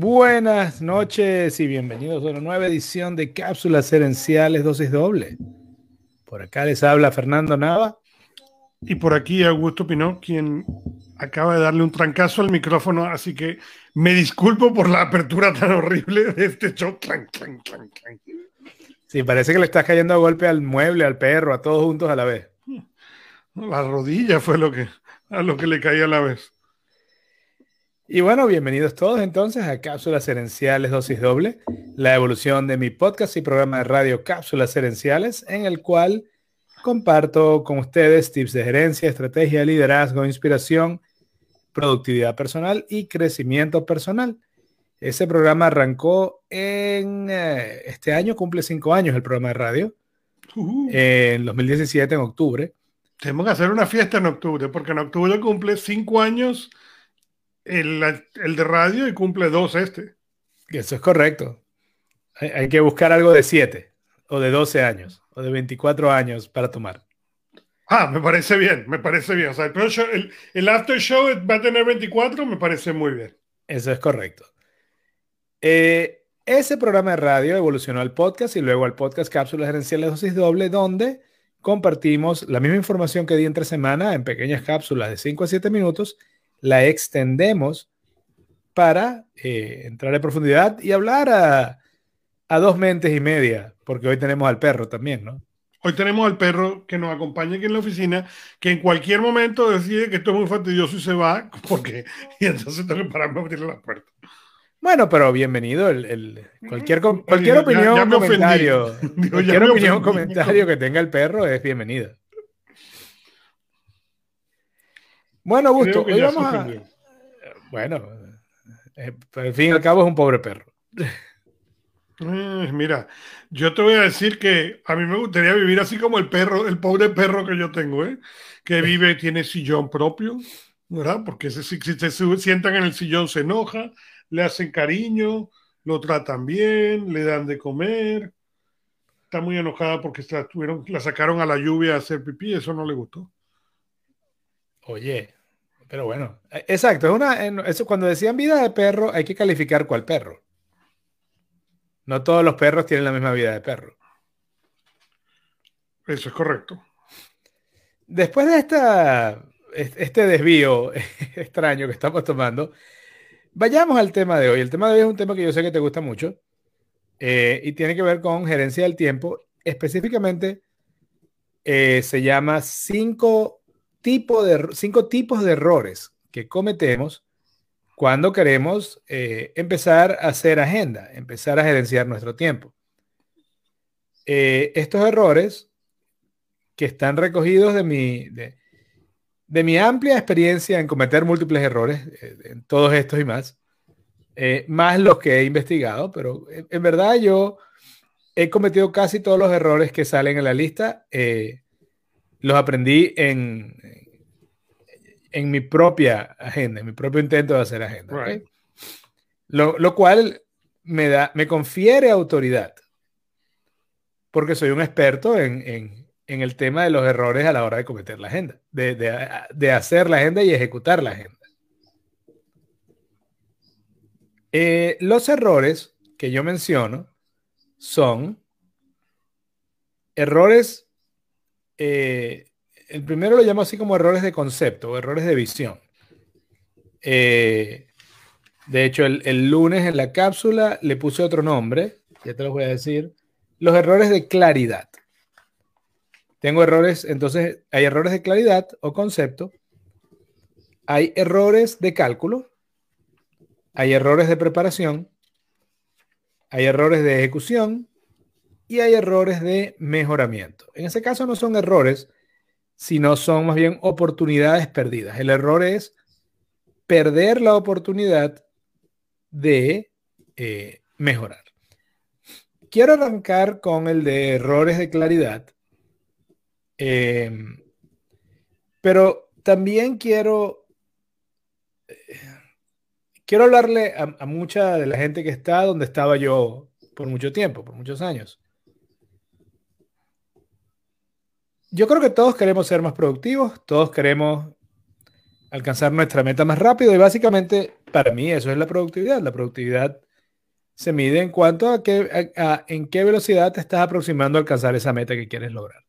Buenas noches y bienvenidos a una nueva edición de Cápsulas Herenciales Dosis Doble. Por acá les habla Fernando Nava. Y por aquí Augusto Pinó, quien acaba de darle un trancazo al micrófono, así que me disculpo por la apertura tan horrible de este show. Sí, parece que le estás cayendo a golpe al mueble, al perro, a todos juntos a la vez. La rodilla fue lo que, a lo que le caía a la vez. Y bueno, bienvenidos todos entonces a Cápsulas Herenciales Dosis Doble, la evolución de mi podcast y programa de radio Cápsulas Herenciales, en el cual comparto con ustedes tips de gerencia, estrategia, liderazgo, inspiración, productividad personal y crecimiento personal. Ese programa arrancó en eh, este año, cumple cinco años el programa de radio, Uh, en 2017, en octubre. tenemos que hacer una fiesta en octubre, porque en octubre cumple cinco años el, el de radio y cumple dos este. Eso es correcto. Hay, hay que buscar algo de 7 o de 12 años o de 24 años para tomar. Ah, me parece bien, me parece bien. O sea, el, pro show- el, el after show va a tener 24, me parece muy bien. Eso es correcto. Eh, ese programa de radio evolucionó al podcast y luego al podcast Cápsulas Gerenciales Dosis Doble, donde compartimos la misma información que di entre semana en pequeñas cápsulas de 5 a 7 minutos, la extendemos para eh, entrar en profundidad y hablar a, a dos mentes y media, porque hoy tenemos al perro también, ¿no? Hoy tenemos al perro que nos acompaña aquí en la oficina, que en cualquier momento decide que esto es muy fastidioso y se va, porque y entonces tengo que pararme a abrirle la puerta. Bueno, pero bienvenido. El, el- cualquier, Oye, cualquier ya- opinión, ya comentario, Digo, cualquier opinión, comentario que tenga el perro es bienvenida. Bueno, Augusto, que hoy vamos a. Bueno, eh, pero al fin y al cabo es un pobre perro. Eh, mira, yo te voy a decir que a mí me gustaría vivir así como el perro, el pobre perro que yo tengo, ¿eh? Que vive, tiene sillón propio, ¿verdad? Porque si, si se sientan en el sillón se enoja, le hacen cariño, lo tratan bien, le dan de comer. Está muy enojada porque la, tuvieron, la sacaron a la lluvia a hacer pipí, eso no le gustó. Oye, pero bueno, eh, exacto. Es una, eso, cuando decían vida de perro, hay que calificar cuál perro. No todos los perros tienen la misma vida de perro. Eso es correcto. Después de esta, es- este desvío extraño que estamos tomando, vayamos al tema de hoy. El tema de hoy es un tema que yo sé que te gusta mucho eh, y tiene que ver con gerencia del tiempo. Específicamente, eh, se llama cinco, tipo de, cinco tipos de errores que cometemos cuando queremos eh, empezar a hacer agenda, empezar a gerenciar nuestro tiempo. Eh, estos errores que están recogidos de mi, de, de mi amplia experiencia en cometer múltiples errores, eh, en todos estos y más, eh, más los que he investigado, pero en, en verdad yo he cometido casi todos los errores que salen en la lista, eh, los aprendí en, en mi propia agenda, en mi propio intento de hacer agenda. Lo, lo cual me, da, me confiere autoridad, porque soy un experto en, en- en el tema de los errores a la hora de cometer la agenda, de, de- de hacer la agenda y ejecutar la agenda. Eh, los errores que yo menciono son errores, eh, el primero lo llamo así como errores de concepto o errores de visión. Eh, de hecho, el, el lunes en la cápsula le puse otro nombre, ya te los voy a decir, los errores de claridad. Tengo errores, entonces hay errores de claridad o concepto, hay errores de cálculo, hay errores de preparación, hay errores de ejecución y hay errores de mejoramiento. En ese caso no son errores, sino son más bien oportunidades perdidas. El error es perder la oportunidad de eh, mejorar. Quiero arrancar con el de errores de claridad, eh, pero también quiero, eh, quiero hablarle a, a mucha de la gente que está donde estaba yo por mucho tiempo, por muchos años. Yo creo que todos queremos ser más productivos, todos queremos alcanzar nuestra meta más rápido y básicamente para mí eso es la productividad. La productividad se mide en cuanto a, qué, en qué velocidad te estás aproximando a alcanzar esa meta que quieres lograr.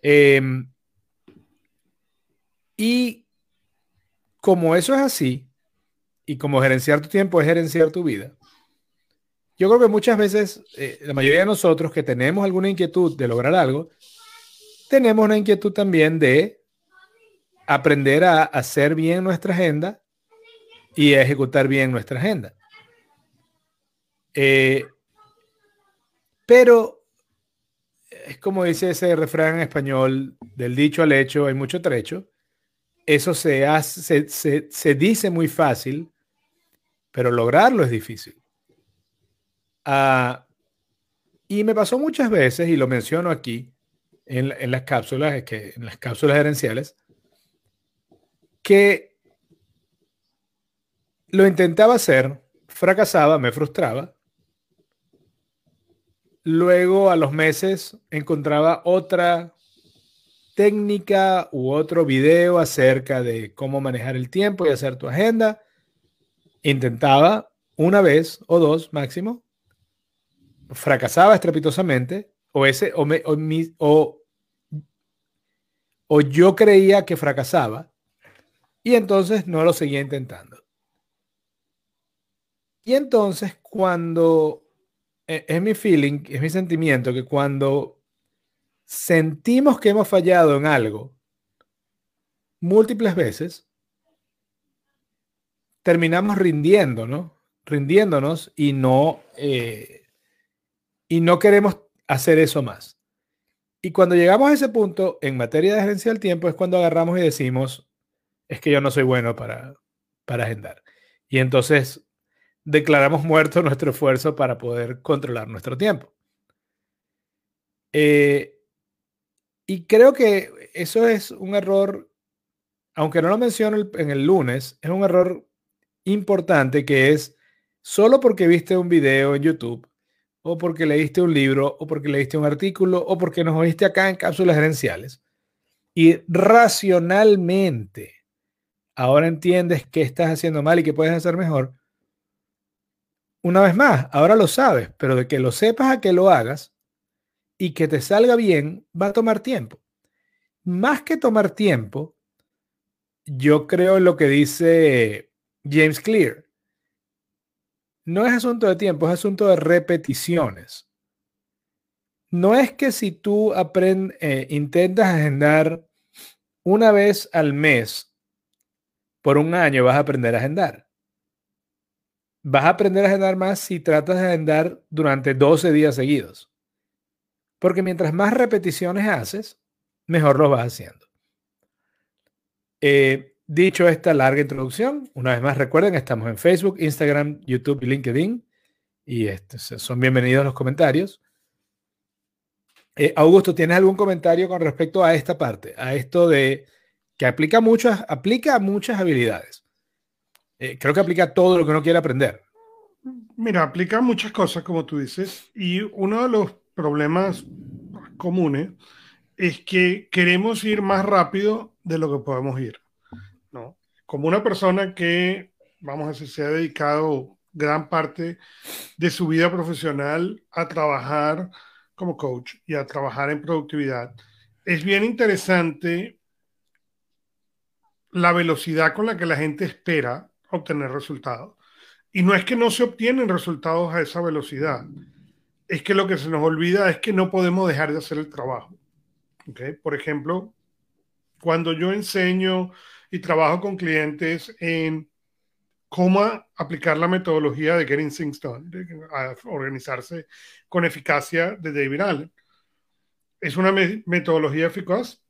Em, y como eso es así, y como gerenciar tu tiempo es gerenciar tu vida, yo creo que muchas veces, eh, la mayoría de nosotros que tenemos alguna inquietud de lograr algo, tenemos una inquietud también de aprender a hacer bien nuestra agenda y a ejecutar bien nuestra agenda. Eh, pero es como dice ese refrán en español, del dicho al hecho hay mucho trecho. Eso se, hace, se, dice muy fácil, pero lograrlo es difícil. Ah, y me pasó muchas veces, y lo menciono aquí en, las cápsulas, que, en las cápsulas gerenciales, que lo intentaba hacer, fracasaba, me frustraba. Luego a los meses encontraba otra técnica u otro video acerca de cómo manejar el tiempo y hacer tu agenda. Intentaba una vez o dos máximo. Fracasaba estrepitosamente o ese o, o, yo creía que fracasaba y entonces no lo seguía intentando. Y entonces cuando, e, es mi feeling, es mi sentimiento, que cuando sentimos que hemos fallado en algo múltiples veces, terminamos rindiendo, ¿no? Rindiéndonos y no, eh, y no queremos hacer eso más. Y cuando llegamos a ese punto, en materia de gerencia del tiempo, es cuando agarramos y decimos, es que yo no soy bueno para, para agendar. Y entonces declaramos muerto nuestro esfuerzo para poder controlar nuestro tiempo. Eh, y creo que eso es un error, aunque no lo menciono en el lunes, es un error importante que es solo porque viste un video en YouTube o porque leíste un libro o porque leíste un artículo o porque nos oíste acá en cápsulas gerenciales y racionalmente ahora entiendes qué estás haciendo mal y qué puedes hacer mejor, una vez más, ahora lo sabes, pero de que lo sepas a que lo hagas y que te salga bien, va a tomar tiempo. Más que tomar tiempo, yo creo en lo que dice James Clear. No es asunto de tiempo, es asunto de repeticiones. No es que si tú eh, intentas agendar una vez al mes por un año vas a aprender a agendar. Vas a aprender a agendar más si tratas de agendar durante 12 días seguidos. Porque mientras más repeticiones haces, mejor lo vas haciendo. Eh, dicho esta larga introducción, una vez más recuerden, estamos en Facebook, Instagram, YouTube y LinkedIn. Y este, son bienvenidos los comentarios. Eh, Augusto, ¿tienes algún comentario con respecto a esta parte? A esto de que aplica muchas, aplica muchas habilidades. Eh, creo que aplica todo lo que uno quiere aprender. Mira, aplica muchas cosas, como tú dices, y uno de los problemas comunes es que queremos ir más rápido de lo que podemos ir. Como una persona que, vamos a decir, se ha dedicado gran parte de su vida profesional a trabajar como coach y a trabajar en productividad, es bien interesante la velocidad con la que la gente espera obtener resultados. Y no es que no se obtienen resultados a esa velocidad, es que lo que se nos olvida es que no podemos dejar de hacer el trabajo. Por ejemplo, cuando yo enseño y trabajo con clientes en cómo aplicar la metodología de Getting Things Done, de organizarse con eficacia de David Allen. ¿Es una metodología eficaz?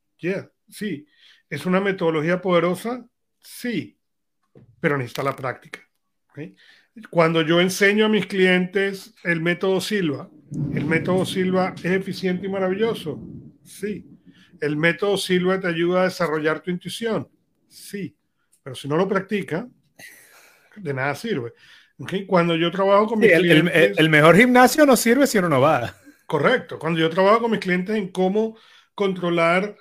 Sí. ¿Es una metodología poderosa? Sí, pero necesita la práctica. Cuando yo enseño a mis clientes el método Silva, ¿el método Silva es eficiente y maravilloso? Sí. ¿El método Silva te ayuda a desarrollar tu intuición? Sí. Pero si no lo practica, de nada sirve. Cuando yo trabajo con mis clientes... El, mejor gimnasio no sirve si uno no va. Correcto. Cuando yo trabajo con mis clientes en cómo controlar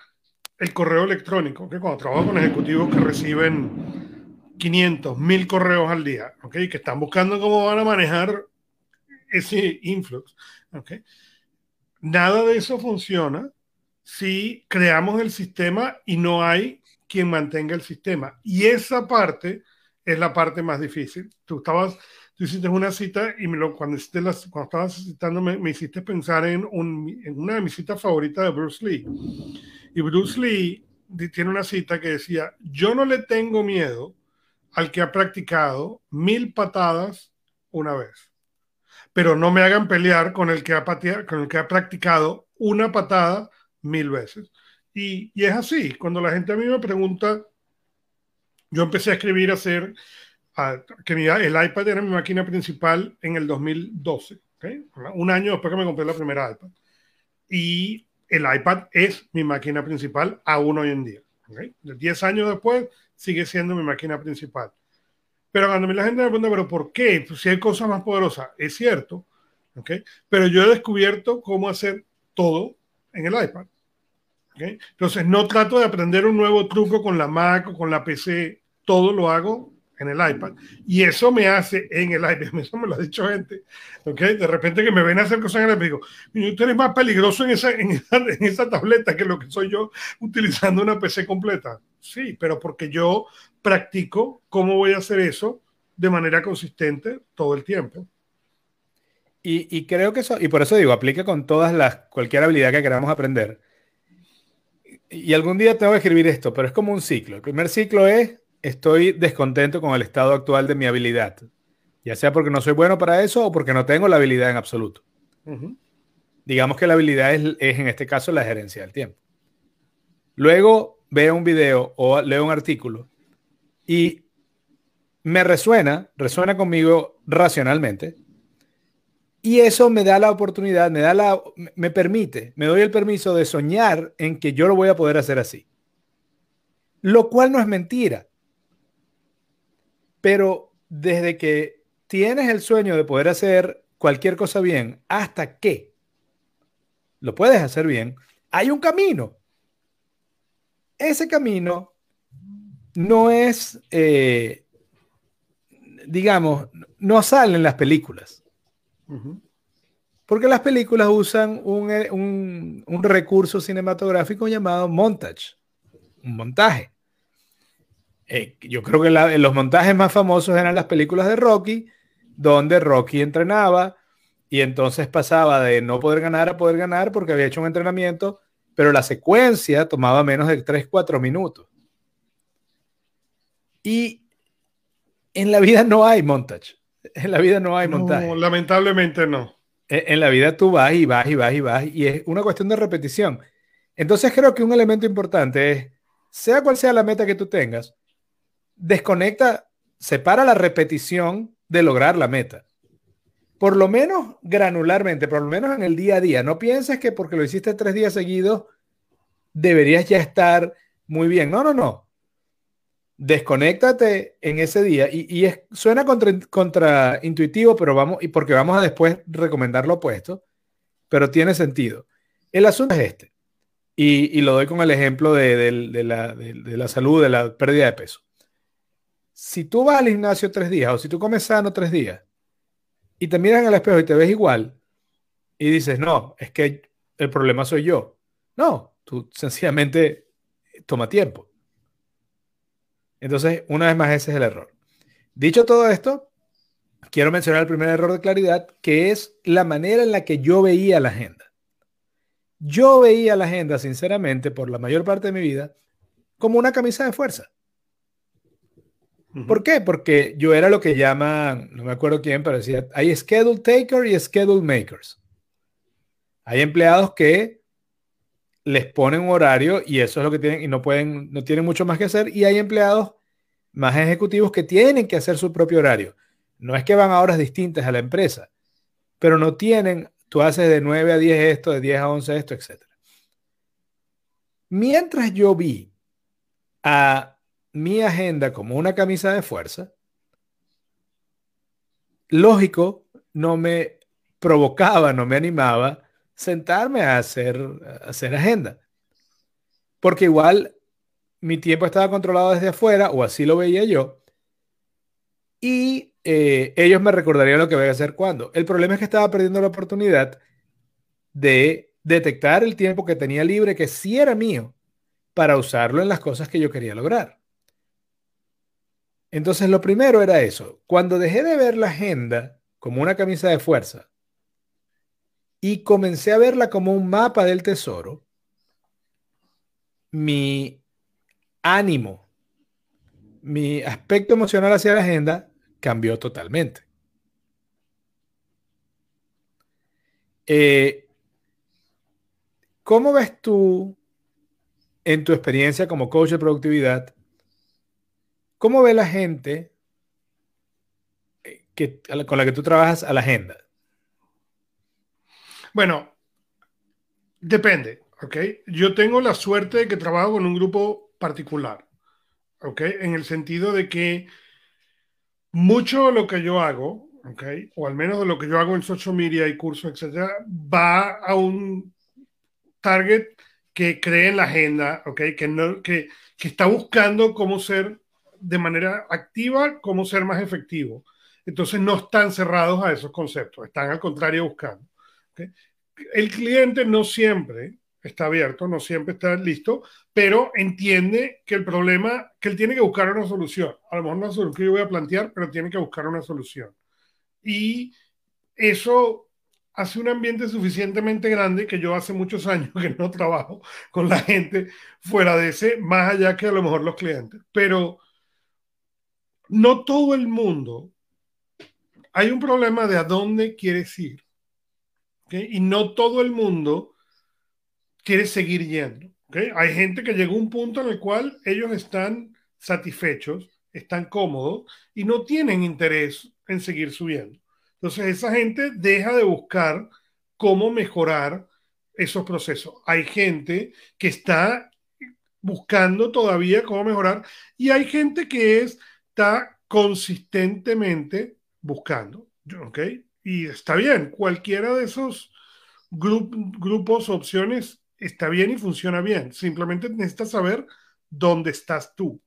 el correo electrónico, que cuando trabajo con ejecutivos que reciben 500, 1000 correos al día, ¿ok? Que están buscando cómo van a manejar ese influx. Nada de eso funciona si creamos el sistema y no hay quien mantenga el sistema. Y esa parte es la parte más difícil. Tú estabas, tú hiciste una cita y me lo, cuando, hiciste cuando estabas citando me, me hiciste pensar en, un, en, una de mis citas favoritas de Bruce Lee. Y Bruce Lee tiene una cita que decía, yo no le tengo miedo al que ha practicado mil patadas una vez, pero no me hagan pelear con el que ha, pateado, con el que ha practicado una patada mil veces. Y, es así, cuando la gente a mí me pregunta, yo empecé a escribir, a hacer, que mi, el iPad era mi máquina principal en el 2012, ¿okay? un año después que me compré la primera iPad. Y el iPad es mi máquina principal aún hoy en día. ¿okay? Diez años después sigue siendo mi máquina principal. Pero cuando la gente me pregunta, ¿pero por qué? Pues si hay cosas más poderosas, es cierto, ¿okay? pero yo he descubierto cómo hacer todo en el iPad. ¿Okay? Entonces, no trato de aprender un nuevo truco con la Mac o con la PC, todo lo hago en el iPad. Y eso me hace en el iPad, eso me lo ha dicho gente, ¿ok? De repente que me ven a hacer cosas en el iPad, digo, tú eres más peligroso en esa, en esa, en esa tableta que lo que soy yo utilizando una PC completa. Sí, pero porque yo practico cómo voy a hacer eso de manera consistente todo el tiempo. Y, y, creo que eso, y por eso digo, aplica con todas las, cualquier habilidad que queramos aprender. Y algún día tengo que escribir esto, pero es como un ciclo. El primer ciclo es, estoy descontento con el estado actual de mi habilidad. Ya sea porque no soy bueno para eso o porque no tengo la habilidad en absoluto. Uh -huh. Digamos que la habilidad es, es, en este caso, la gerencia del tiempo. Luego veo un video o leo un artículo y me resuena, resuena conmigo racionalmente, y eso me da la oportunidad, me da la, me permite, me doy el permiso de soñar en que yo lo voy a poder hacer así. Lo cual no es mentira. Pero desde que tienes el sueño de poder hacer cualquier cosa bien, hasta que lo puedes hacer bien, hay un camino. Ese camino no es, eh, digamos, no sale en las películas. Porque las películas usan un, eh, un, un, recurso cinematográfico llamado montage, un montaje. Eh, yo creo que los montajes más famosos eran las películas de Rocky, donde Rocky entrenaba y entonces pasaba de no poder ganar a poder ganar porque había hecho un entrenamiento, pero la secuencia tomaba menos de 3, 4 minutos. Y en la vida no hay montage. En la vida no hay montaje. No, lamentablemente no. En, en, la vida tú vas y vas y vas y vas y es una cuestión de repetición. Entonces creo que un elemento importante es, sea cual sea la meta que tú tengas, desconecta, separa la repetición de lograr la meta. Por lo menos granularmente, por lo menos en el día a día. No pienses que porque lo hiciste tres días seguidos deberías ya estar muy bien. No, no, no desconéctate en ese día y, es, suena contra, contraintuitivo, pero vamos, y porque vamos a después recomendar lo opuesto, pero tiene sentido. El asunto es este, y, lo doy con el ejemplo de, la, salud, de la pérdida de peso. Si tú vas al gimnasio tres días o si tú comes sano tres días y te miras en el espejo y te ves igual y dices, no, es que el problema soy yo. No, tú sencillamente toma tiempo. Entonces, una vez más, ese es el error. Dicho todo esto, quiero mencionar el primer error de claridad, que es la manera en la que yo veía la agenda. Yo veía la agenda, sinceramente, por la mayor parte de mi vida, como una camisa de fuerza. ¿Por qué? Porque yo era lo que llaman, no me acuerdo quién, pero decía, hay schedule taker y schedule makers. Hay empleados que les ponen un horario y eso es lo que tienen y no pueden, no tienen mucho más que hacer. Y hay empleados más ejecutivos que tienen que hacer su propio horario. No es que van a horas distintas a la empresa, pero no tienen, tú haces de 9 a 10 esto, de 10 a 11 esto, etc. Mientras yo vi a mi agenda como una camisa de fuerza, lógico, no me provocaba, no me animaba sentarme a hacer, hacer agenda. Porque igual mi tiempo estaba controlado desde afuera, o así lo veía yo, y eh, ellos me recordarían lo que voy a hacer cuando. El problema es que estaba perdiendo la oportunidad de detectar el tiempo que tenía libre, que sí era mío, para usarlo en las cosas que yo quería lograr. Entonces, lo primero era eso. Cuando dejé de ver la agenda como una camisa de fuerza y comencé a verla como un mapa del tesoro, mi ánimo, mi aspecto emocional hacia la agenda cambió totalmente. Eh, ¿Cómo ves tú en tu experiencia como coach de productividad? ¿Cómo ve la gente eh, que, con la que tú trabajas a la agenda? Bueno, depende, ¿ok? Yo tengo la suerte de que trabajo con un grupo particular, ¿ok? En el sentido de que mucho de lo que yo hago, ¿ok? O al menos de lo que yo hago en social media y cursos, etcétera, va a un target que cree en la agenda, ¿ok? Que, no, que, que está buscando cómo ser de manera activa, cómo ser más efectivo. Entonces no están cerrados a esos conceptos, están al contrario buscando. El cliente no siempre está abierto, no siempre está listo, pero entiende que el problema, que él tiene que buscar una solución. A lo mejor no es lo que yo voy a plantear, pero tiene que buscar una solución. Y eso hace un ambiente suficientemente grande que yo hace muchos años que no trabajo con la gente fuera de ese, más allá que a lo mejor los clientes. Pero no todo el mundo, hay un problema de a dónde quieres ir. Y no todo el mundo quiere seguir yendo. Hay gente que llegó a un punto en el cual ellos están satisfechos, están cómodos y no tienen interés en seguir subiendo. Entonces esa gente deja de buscar cómo mejorar esos procesos. Hay gente que está buscando todavía cómo mejorar y hay gente que está consistentemente buscando. ¿Ok? Y está bien, cualquiera de esos grupos, opciones, está bien y funciona bien. Simplemente necesitas saber dónde estás tú.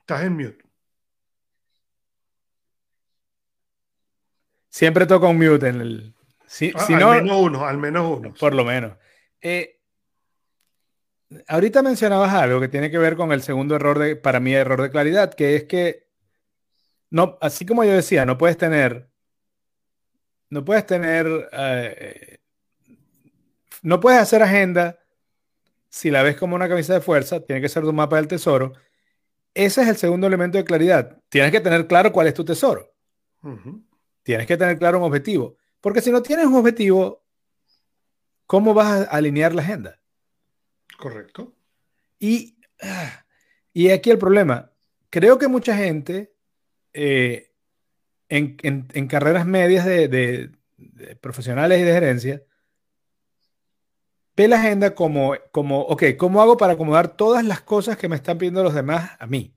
Estás en mute. Siempre toca un mute en el. Si, ah, al menos uno, al menos uno. Por lo menos. Eh, ahorita mencionabas algo que tiene que ver con el segundo error de, para mí, error de claridad, que es que no, así como yo decía, no puedes tener, no puedes tener, eh, no puedes hacer agenda si la ves como una camisa de fuerza, tiene que ser tu mapa del tesoro ese es el segundo elemento de claridad. Tienes que tener claro cuál es tu tesoro. Tienes que tener claro un objetivo. Porque si no tienes un objetivo, ¿cómo vas a alinear la agenda? Correcto. Y, y aquí el problema. Creo que mucha gente eh, en, carreras medias de, de, profesionales y de gerencia ve la agenda como, como, ok, ¿cómo hago para acomodar todas las cosas que me están pidiendo los demás a mí?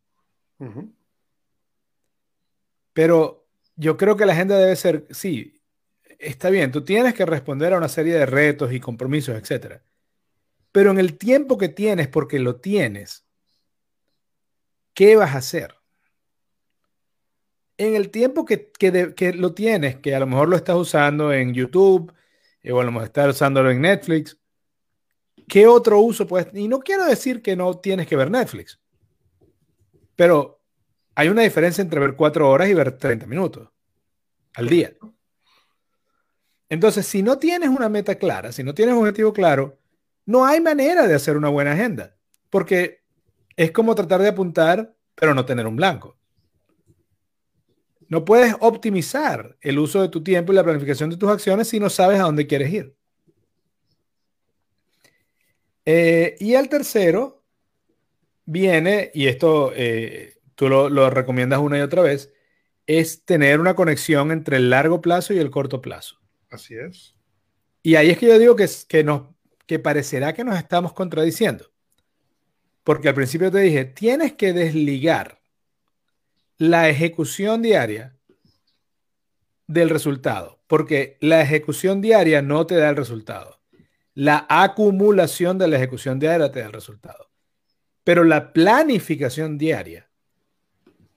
Pero yo creo que la agenda debe ser, sí, está bien, tú tienes que responder a una serie de retos y compromisos, etc. Pero en el tiempo que tienes, porque lo tienes, ¿qué vas a hacer? En el tiempo que, que lo tienes, que a lo mejor lo estás usando en YouTube, eh, o a lo mejor estás usándolo en Netflix, ¿qué otro uso puedes? Y no quiero decir que no tienes que ver Netflix, pero hay una diferencia entre ver cuatro horas y ver 30 minutos al día. Entonces, si no tienes una meta clara, si no tienes un objetivo claro, no hay manera de hacer una buena agenda, porque es como tratar de apuntar, pero no tener un blanco. No puedes optimizar el uso de tu tiempo y la planificación de tus acciones si no sabes a dónde quieres ir. Eh, y el tercero viene, y esto eh, tú lo, recomiendas una y otra vez, es tener una conexión entre el largo plazo y el corto plazo. Así es. Y ahí es que yo digo que, que, nos, que parecerá que nos estamos contradiciendo. Porque al principio te dije, tienes que desligar la ejecución diaria del resultado, porque la ejecución diaria no te da el resultado. La acumulación de la ejecución diaria te da el resultado. Pero la planificación diaria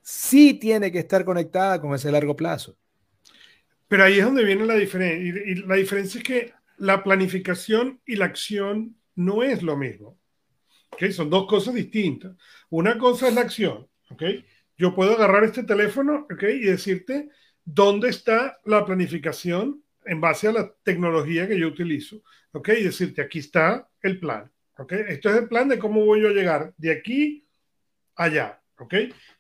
sí tiene que estar conectada con ese largo plazo. Pero ahí es donde viene la diferencia. Y, la diferencia es que la planificación y la acción no es lo mismo. Son dos cosas distintas. Una cosa es la acción. Yo puedo agarrar este teléfono y decirte dónde está la planificación en base a la tecnología que yo utilizo. Y decirte, aquí está el plan. Esto es el plan de cómo voy yo a llegar de aquí allá.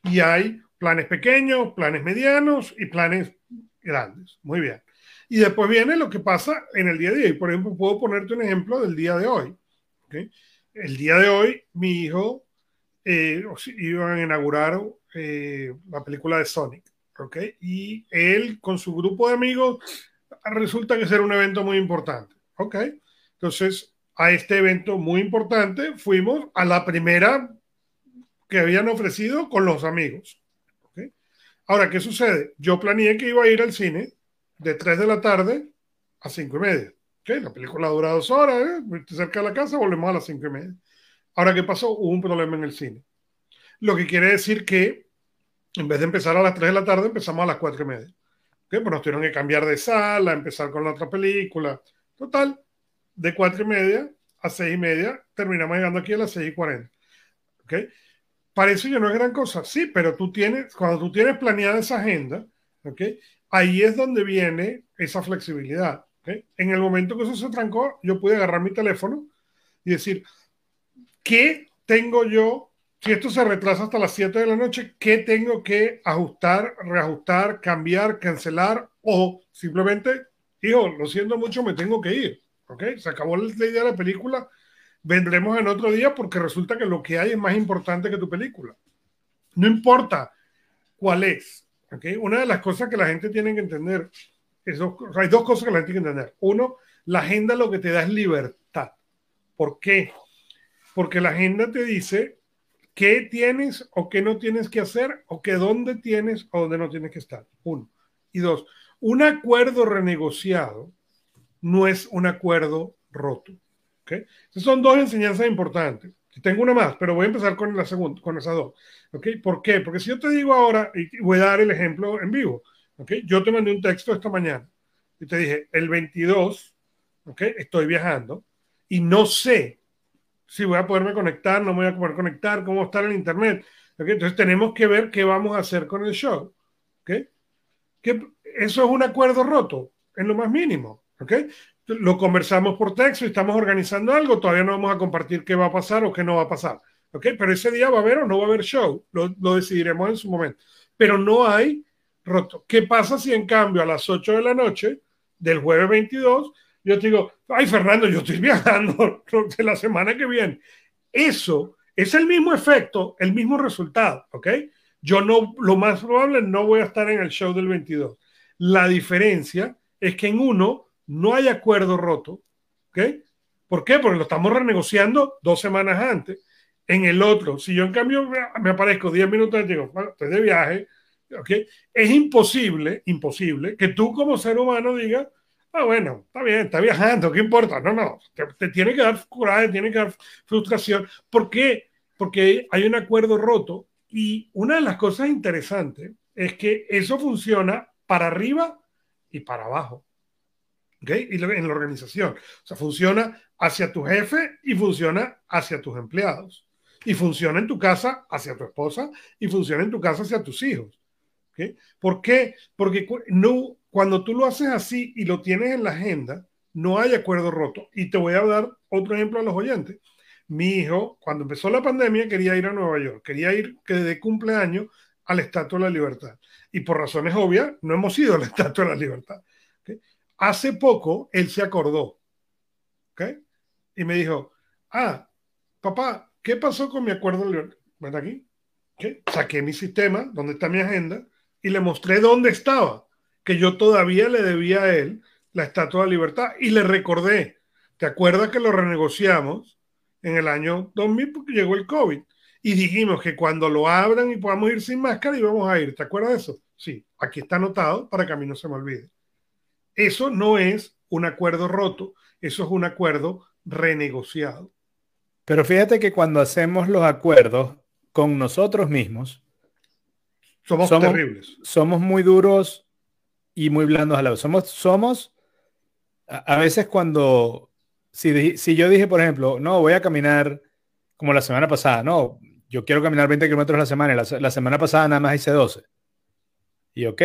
Y hay planes pequeños, planes medianos y planes grandes. Muy bien. Y después viene lo que pasa en el día de hoy. Por ejemplo, puedo ponerte un ejemplo del día de hoy. ¿okay? El día de hoy, mi hijo eh, iba a inaugurar eh, la película de Sonic. ¿ok? Y él con su grupo de amigos resulta que ser un evento muy importante. Ok. Entonces, a este evento muy importante fuimos a la primera que habían ofrecido con los amigos. ¿okay? Ahora, ¿qué sucede? Yo planeé que iba a ir al cine de 3 de la tarde a 5 y media. ¿okay? La película dura dos horas, ¿eh? cerca de la casa, volvemos a las 5 y media. Ahora, ¿qué pasó? Hubo un problema en el cine. Lo que quiere decir que en vez de empezar a las 3 de la tarde, empezamos a las 4 y media. Pues nos tuvieron que cambiar de sala, empezar con la otra película. Total, de cuatro y media a seis y media, terminamos llegando aquí a las seis y cuarenta. ¿Okay? Parece que no es gran cosa, sí, pero tú tienes, cuando tú tienes planeada esa agenda, ¿okay? Ahí es donde viene esa flexibilidad. ¿okay? En el momento que eso se trancó, yo pude agarrar mi teléfono y decir, ¿qué tengo yo si esto se retrasa hasta las 7 de la noche, ¿qué tengo que ajustar, reajustar, cambiar, cancelar o simplemente, hijo, lo siento mucho, me tengo que ir? ¿Ok? Se acabó la idea de la película, vendremos en otro día porque resulta que lo que hay es más importante que tu película. No importa cuál es. ¿Ok? Una de las cosas que la gente tiene que entender, es hay dos cosas que la gente tiene que entender. Uno, la agenda lo que te da es libertad. ¿Por qué? Porque la agenda te dice qué tienes o qué no tienes que hacer o qué dónde tienes o dónde no tienes que estar. Uno. Y dos, un acuerdo renegociado no es un acuerdo roto. ¿okay? Esas son dos enseñanzas importantes. Tengo una más, pero voy a empezar con la segunda, con esas dos. ¿okay? ¿Por qué? Porque si yo te digo ahora, y voy a dar el ejemplo en vivo, ¿okay? yo te mandé un texto esta mañana y te dije, el 22, ¿okay? estoy viajando y no sé si voy a poderme conectar, no me voy a poder conectar, cómo estar en Internet. Entonces tenemos que ver qué vamos a hacer con el show. ¿okay? Que eso es un acuerdo roto, en lo más mínimo. ¿okay? Lo conversamos por texto y estamos organizando algo, todavía no vamos a compartir qué va a pasar o qué no va a pasar. ¿okay? Pero ese día va a haber o no va a haber show, lo, lo decidiremos en su momento. Pero no hay roto. ¿Qué pasa si en cambio a las 8 de la noche del jueves 22 yo te digo, ay Fernando, yo estoy viajando de la semana que viene. Eso es el mismo efecto, el mismo resultado, ¿ok? Yo no, lo más probable, no voy a estar en el show del 22. La diferencia es que en uno no hay acuerdo roto, ¿ok? ¿Por qué? Porque lo estamos renegociando dos semanas antes. En el otro, si yo en cambio me aparezco 10 minutos y digo, estoy de viaje, ¿ok? Es imposible, imposible que tú como ser humano digas, Ah, bueno, está bien, está viajando, ¿qué importa? No, no, te, tiene que dar coraje, tiene que dar frustración. ¿Por qué? Porque hay un acuerdo roto y una de las cosas interesantes es que eso funciona para arriba y para abajo. ¿Ok? Y en la organización. O sea, funciona hacia tu jefe y funciona hacia tus empleados. Y funciona en tu casa hacia tu esposa y funciona en tu casa hacia tus hijos. ¿Ok? ¿Por qué? Porque no, cuando tú lo haces así y lo tienes en la agenda, no hay acuerdo roto. Y te voy a dar otro ejemplo a los oyentes. Mi hijo, cuando empezó la pandemia, quería ir a Nueva York, quería ir que de cumpleaños a la Estatua de la Libertad. Y por razones obvias, no hemos ido a la Estatua de la Libertad. Hace poco, él se acordó. Y me dijo, ah, papá, ¿qué pasó con mi acuerdo? Ven aquí. Saqué mi sistema, donde está mi agenda, y le mostré dónde estaba que yo todavía le debía a él la Estatua de Libertad y le recordé, ¿te acuerdas que lo renegociamos en el año 2000 porque llegó el COVID? Y dijimos que cuando lo abran y podamos ir sin máscara íbamos a ir, ¿te acuerdas de eso? Sí, aquí está anotado para que a mí no se me olvide. Eso no es un acuerdo roto, eso es un acuerdo renegociado. Pero fíjate que cuando hacemos los acuerdos con nosotros mismos, somos, terribles. Somos muy duros y muy blandos a la vez. Somos, somos a, veces cuando, si, si yo dije, por ejemplo, no, voy a caminar como la semana pasada, no, yo quiero caminar 20 kilómetros la semana, la, la semana pasada nada más hice 12. Y ok,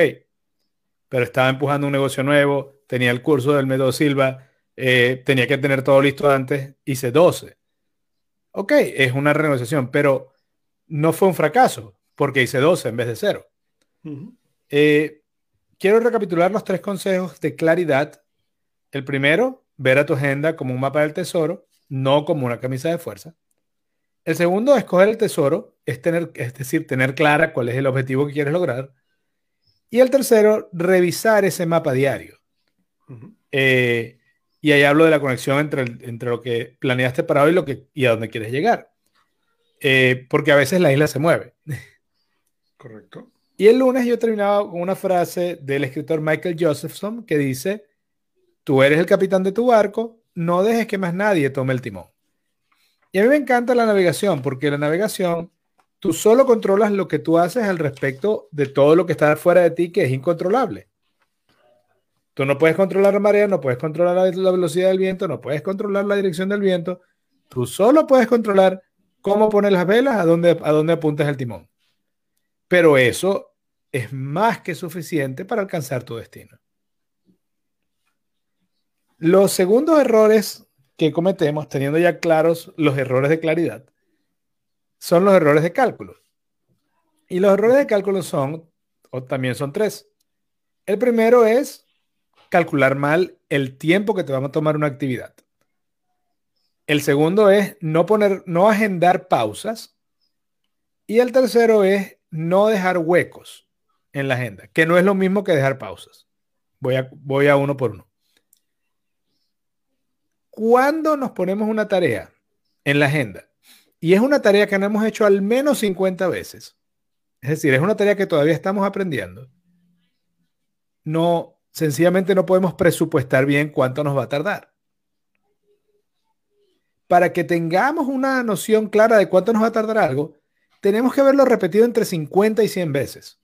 pero estaba empujando un negocio nuevo, tenía el curso del Medo Silva, eh, tenía que tener todo listo antes, hice 12. Ok, es una renegociación, pero no fue un fracaso, porque hice 12 en vez de 0. Eh, quiero recapitular los tres consejos de claridad. El primero, ver a tu agenda como un mapa del tesoro, no como una camisa de fuerza. El segundo, escoger el tesoro, es, tener, es decir, tener clara cuál es el objetivo que quieres lograr. Y el tercero, revisar ese mapa diario. Eh, y ahí hablo de la conexión entre, entre lo que planeaste para hoy y, lo que, y a dónde quieres llegar. Eh, porque a veces la isla se mueve. Correcto. Y el lunes yo terminaba con una frase del escritor Michael Josephson que dice, tú eres el capitán de tu barco, no dejes que más nadie tome el timón. Y a mí me encanta la navegación, porque la navegación, tú solo controlas lo que tú haces al respecto de todo lo que está fuera de ti, que es incontrolable. Tú no puedes controlar la marea, no puedes controlar la, velocidad del viento, no puedes controlar la dirección del viento. Tú solo puedes controlar cómo pones las velas, a dónde, a dónde apuntas el timón. Pero eso es más que suficiente para alcanzar tu destino. Los segundos errores que cometemos, teniendo ya claros los errores de claridad, son los errores de cálculo. Y los errores de cálculo son, o también son tres. El primero es calcular mal el tiempo que te va a tomar una actividad. El segundo es no poner, no agendar pausas. Y el tercero es no dejar huecos en la agenda, que no es lo mismo que dejar pausas. Voy a, voy a uno por uno. Cuando nos ponemos una tarea en la agenda y es una tarea que no hemos hecho al menos 50 veces, es decir, es una tarea que todavía estamos aprendiendo, no, sencillamente no podemos presupuestar bien cuánto nos va a tardar. Para que tengamos una noción clara de cuánto nos va a tardar algo, tenemos que verlo repetido entre 50 y 100 veces.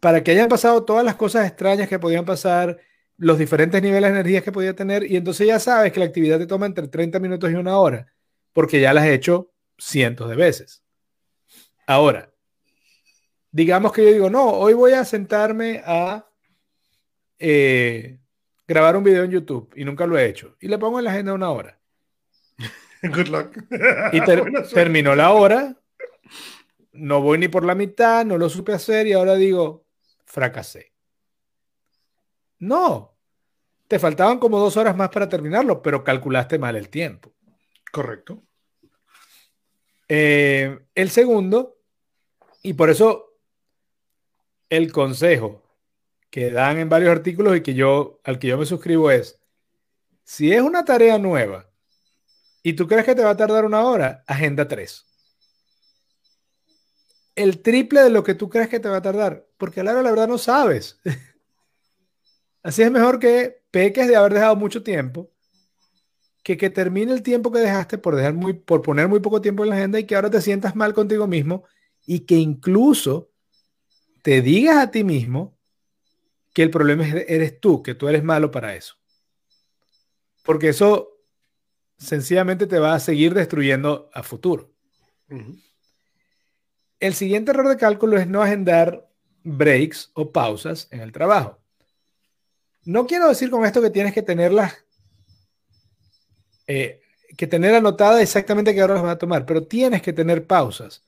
Para que hayan pasado todas las cosas extrañas que podían pasar, los diferentes niveles de energía que podía tener y entonces ya sabes que la actividad te toma entre 30 minutos y una hora porque ya la has hecho cientos de veces. Ahora, digamos que yo digo, no, hoy voy a sentarme a eh, grabar un video en YouTube y nunca lo he hecho y le pongo en la agenda una hora. Good luck. Y terminó la hora, no voy ni por la mitad, no lo supe hacer y ahora digo, fracasé. No, te faltaban como dos horas más para terminarlo, pero calculaste mal el tiempo. Correcto. Eh, el segundo, y por eso el consejo que dan en varios artículos y que yo, al que yo me suscribo es, si es una tarea nueva y tú crees que te va a tardar una hora, agenda tres. El triple de lo que tú crees que te va a tardar, porque a la verdad no sabes. Así es mejor que peques de haber dejado mucho tiempo que que termine el tiempo que dejaste por dejar muy por poner muy poco tiempo en la agenda y que ahora te sientas mal contigo mismo y que incluso te digas a ti mismo que el problema eres tú, que tú eres malo para eso. Porque eso sencillamente te va a seguir destruyendo a futuro. El siguiente error de cálculo es no agendar breaks o pausas en el trabajo. No quiero decir con esto que tienes que tenerlas, eh, que tener anotada exactamente qué horas vas a tomar, pero tienes que tener pausas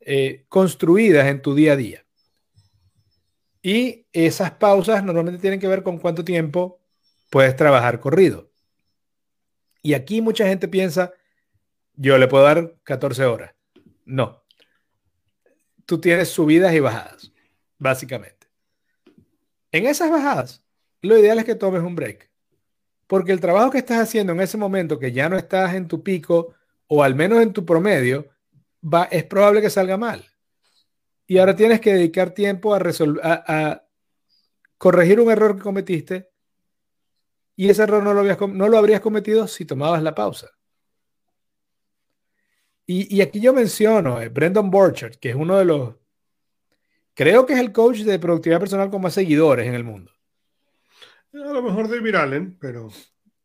eh, construidas en tu día a día. Y esas pausas normalmente tienen que ver con cuánto tiempo puedes trabajar corrido. Y aquí mucha gente piensa, yo le puedo dar 14 horas. No. Tú tienes subidas y bajadas, básicamente. En esas bajadas, lo ideal es que tomes un break. Porque el trabajo que estás haciendo en ese momento, que ya no estás en tu pico o al menos en tu promedio, va, es probable que salga mal. Y ahora tienes que dedicar tiempo a, a, corregir un error que cometiste. Y ese error no lo, habías, no lo habrías cometido si tomabas la pausa. Y, aquí yo menciono eh, Brendan Borchard, que es uno de los, creo que es el coach de productividad personal con más seguidores en el mundo. A lo mejor de Viralen, pero...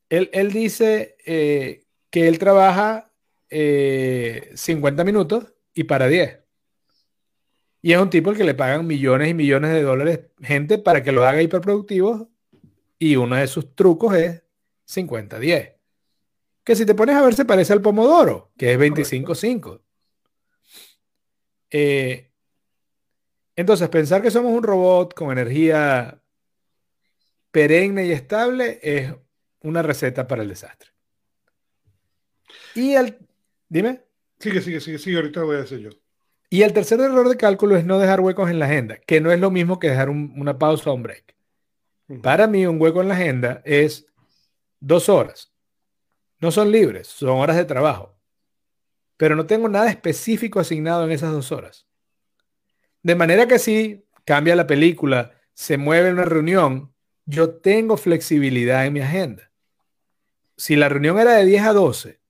Él, él dice eh, que él trabaja 50 eh, minutos y para 10. Y es un tipo al que le pagan millones y millones de dólares gente para que lo haga hiperproductivo. Y uno de sus trucos es 50-10. Que si te pones a ver se parece al Pomodoro, que es 25-5. Eh, entonces, pensar que somos un robot con energía perenne y estable es una receta para el desastre. Y el... Dime. Sigue, sigue, sigue, sigue, ahorita voy a decir yo. Y el tercer error de cálculo es no dejar huecos en la agenda, que no es lo mismo que dejar una pausa o un break. Para mí, un hueco en la agenda es dos horas. No son libres, son horas de trabajo. Pero no tengo nada específico asignado en esas dos horas. De manera que si cambia la película, se mueve una reunión, yo tengo flexibilidad en mi agenda. Si la reunión era de 10 a 12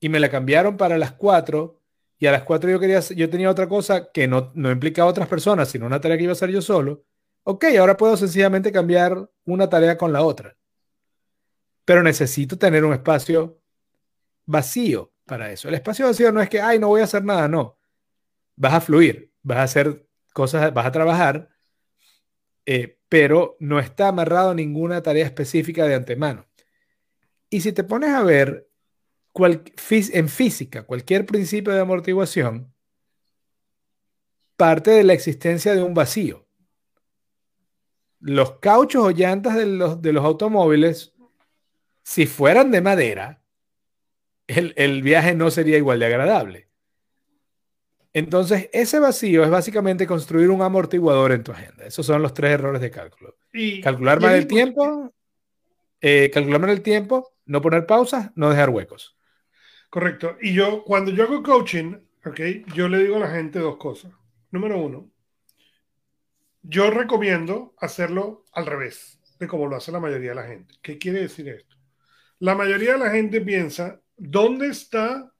y me la cambiaron para las 4 y a las 4 yo, quería, yo tenía otra cosa que no, no implicaba a otras personas, sino una tarea que iba a hacer yo solo, ok, ahora puedo sencillamente cambiar una tarea con la otra. Pero necesito tener un espacio vacío para eso. El espacio vacío no es que, ay, no voy a hacer nada, no. Vas a fluir, vas a hacer cosas, vas a trabajar, eh, pero no está amarrado a ninguna tarea específica de antemano. Y si te pones a ver en física, cualquier principio de amortiguación parte de la existencia de un vacío. Los cauchos o llantas de los, de los automóviles, si fueran de madera, el, el viaje no sería igual de agradable. Entonces, ese vacío es básicamente construir un amortiguador en tu agenda. Esos son los tres errores de cálculo. Y, calcular mal el tiempo, eh, calcular mal el tiempo, no poner pausas, no dejar huecos. Correcto. Y yo, cuando yo hago coaching, ok, yo le digo a la gente dos cosas. Número uno, yo recomiendo hacerlo al revés de como lo hace la mayoría de la gente. ¿Qué quiere decir esto? La mayoría de la gente piensa, ¿dónde está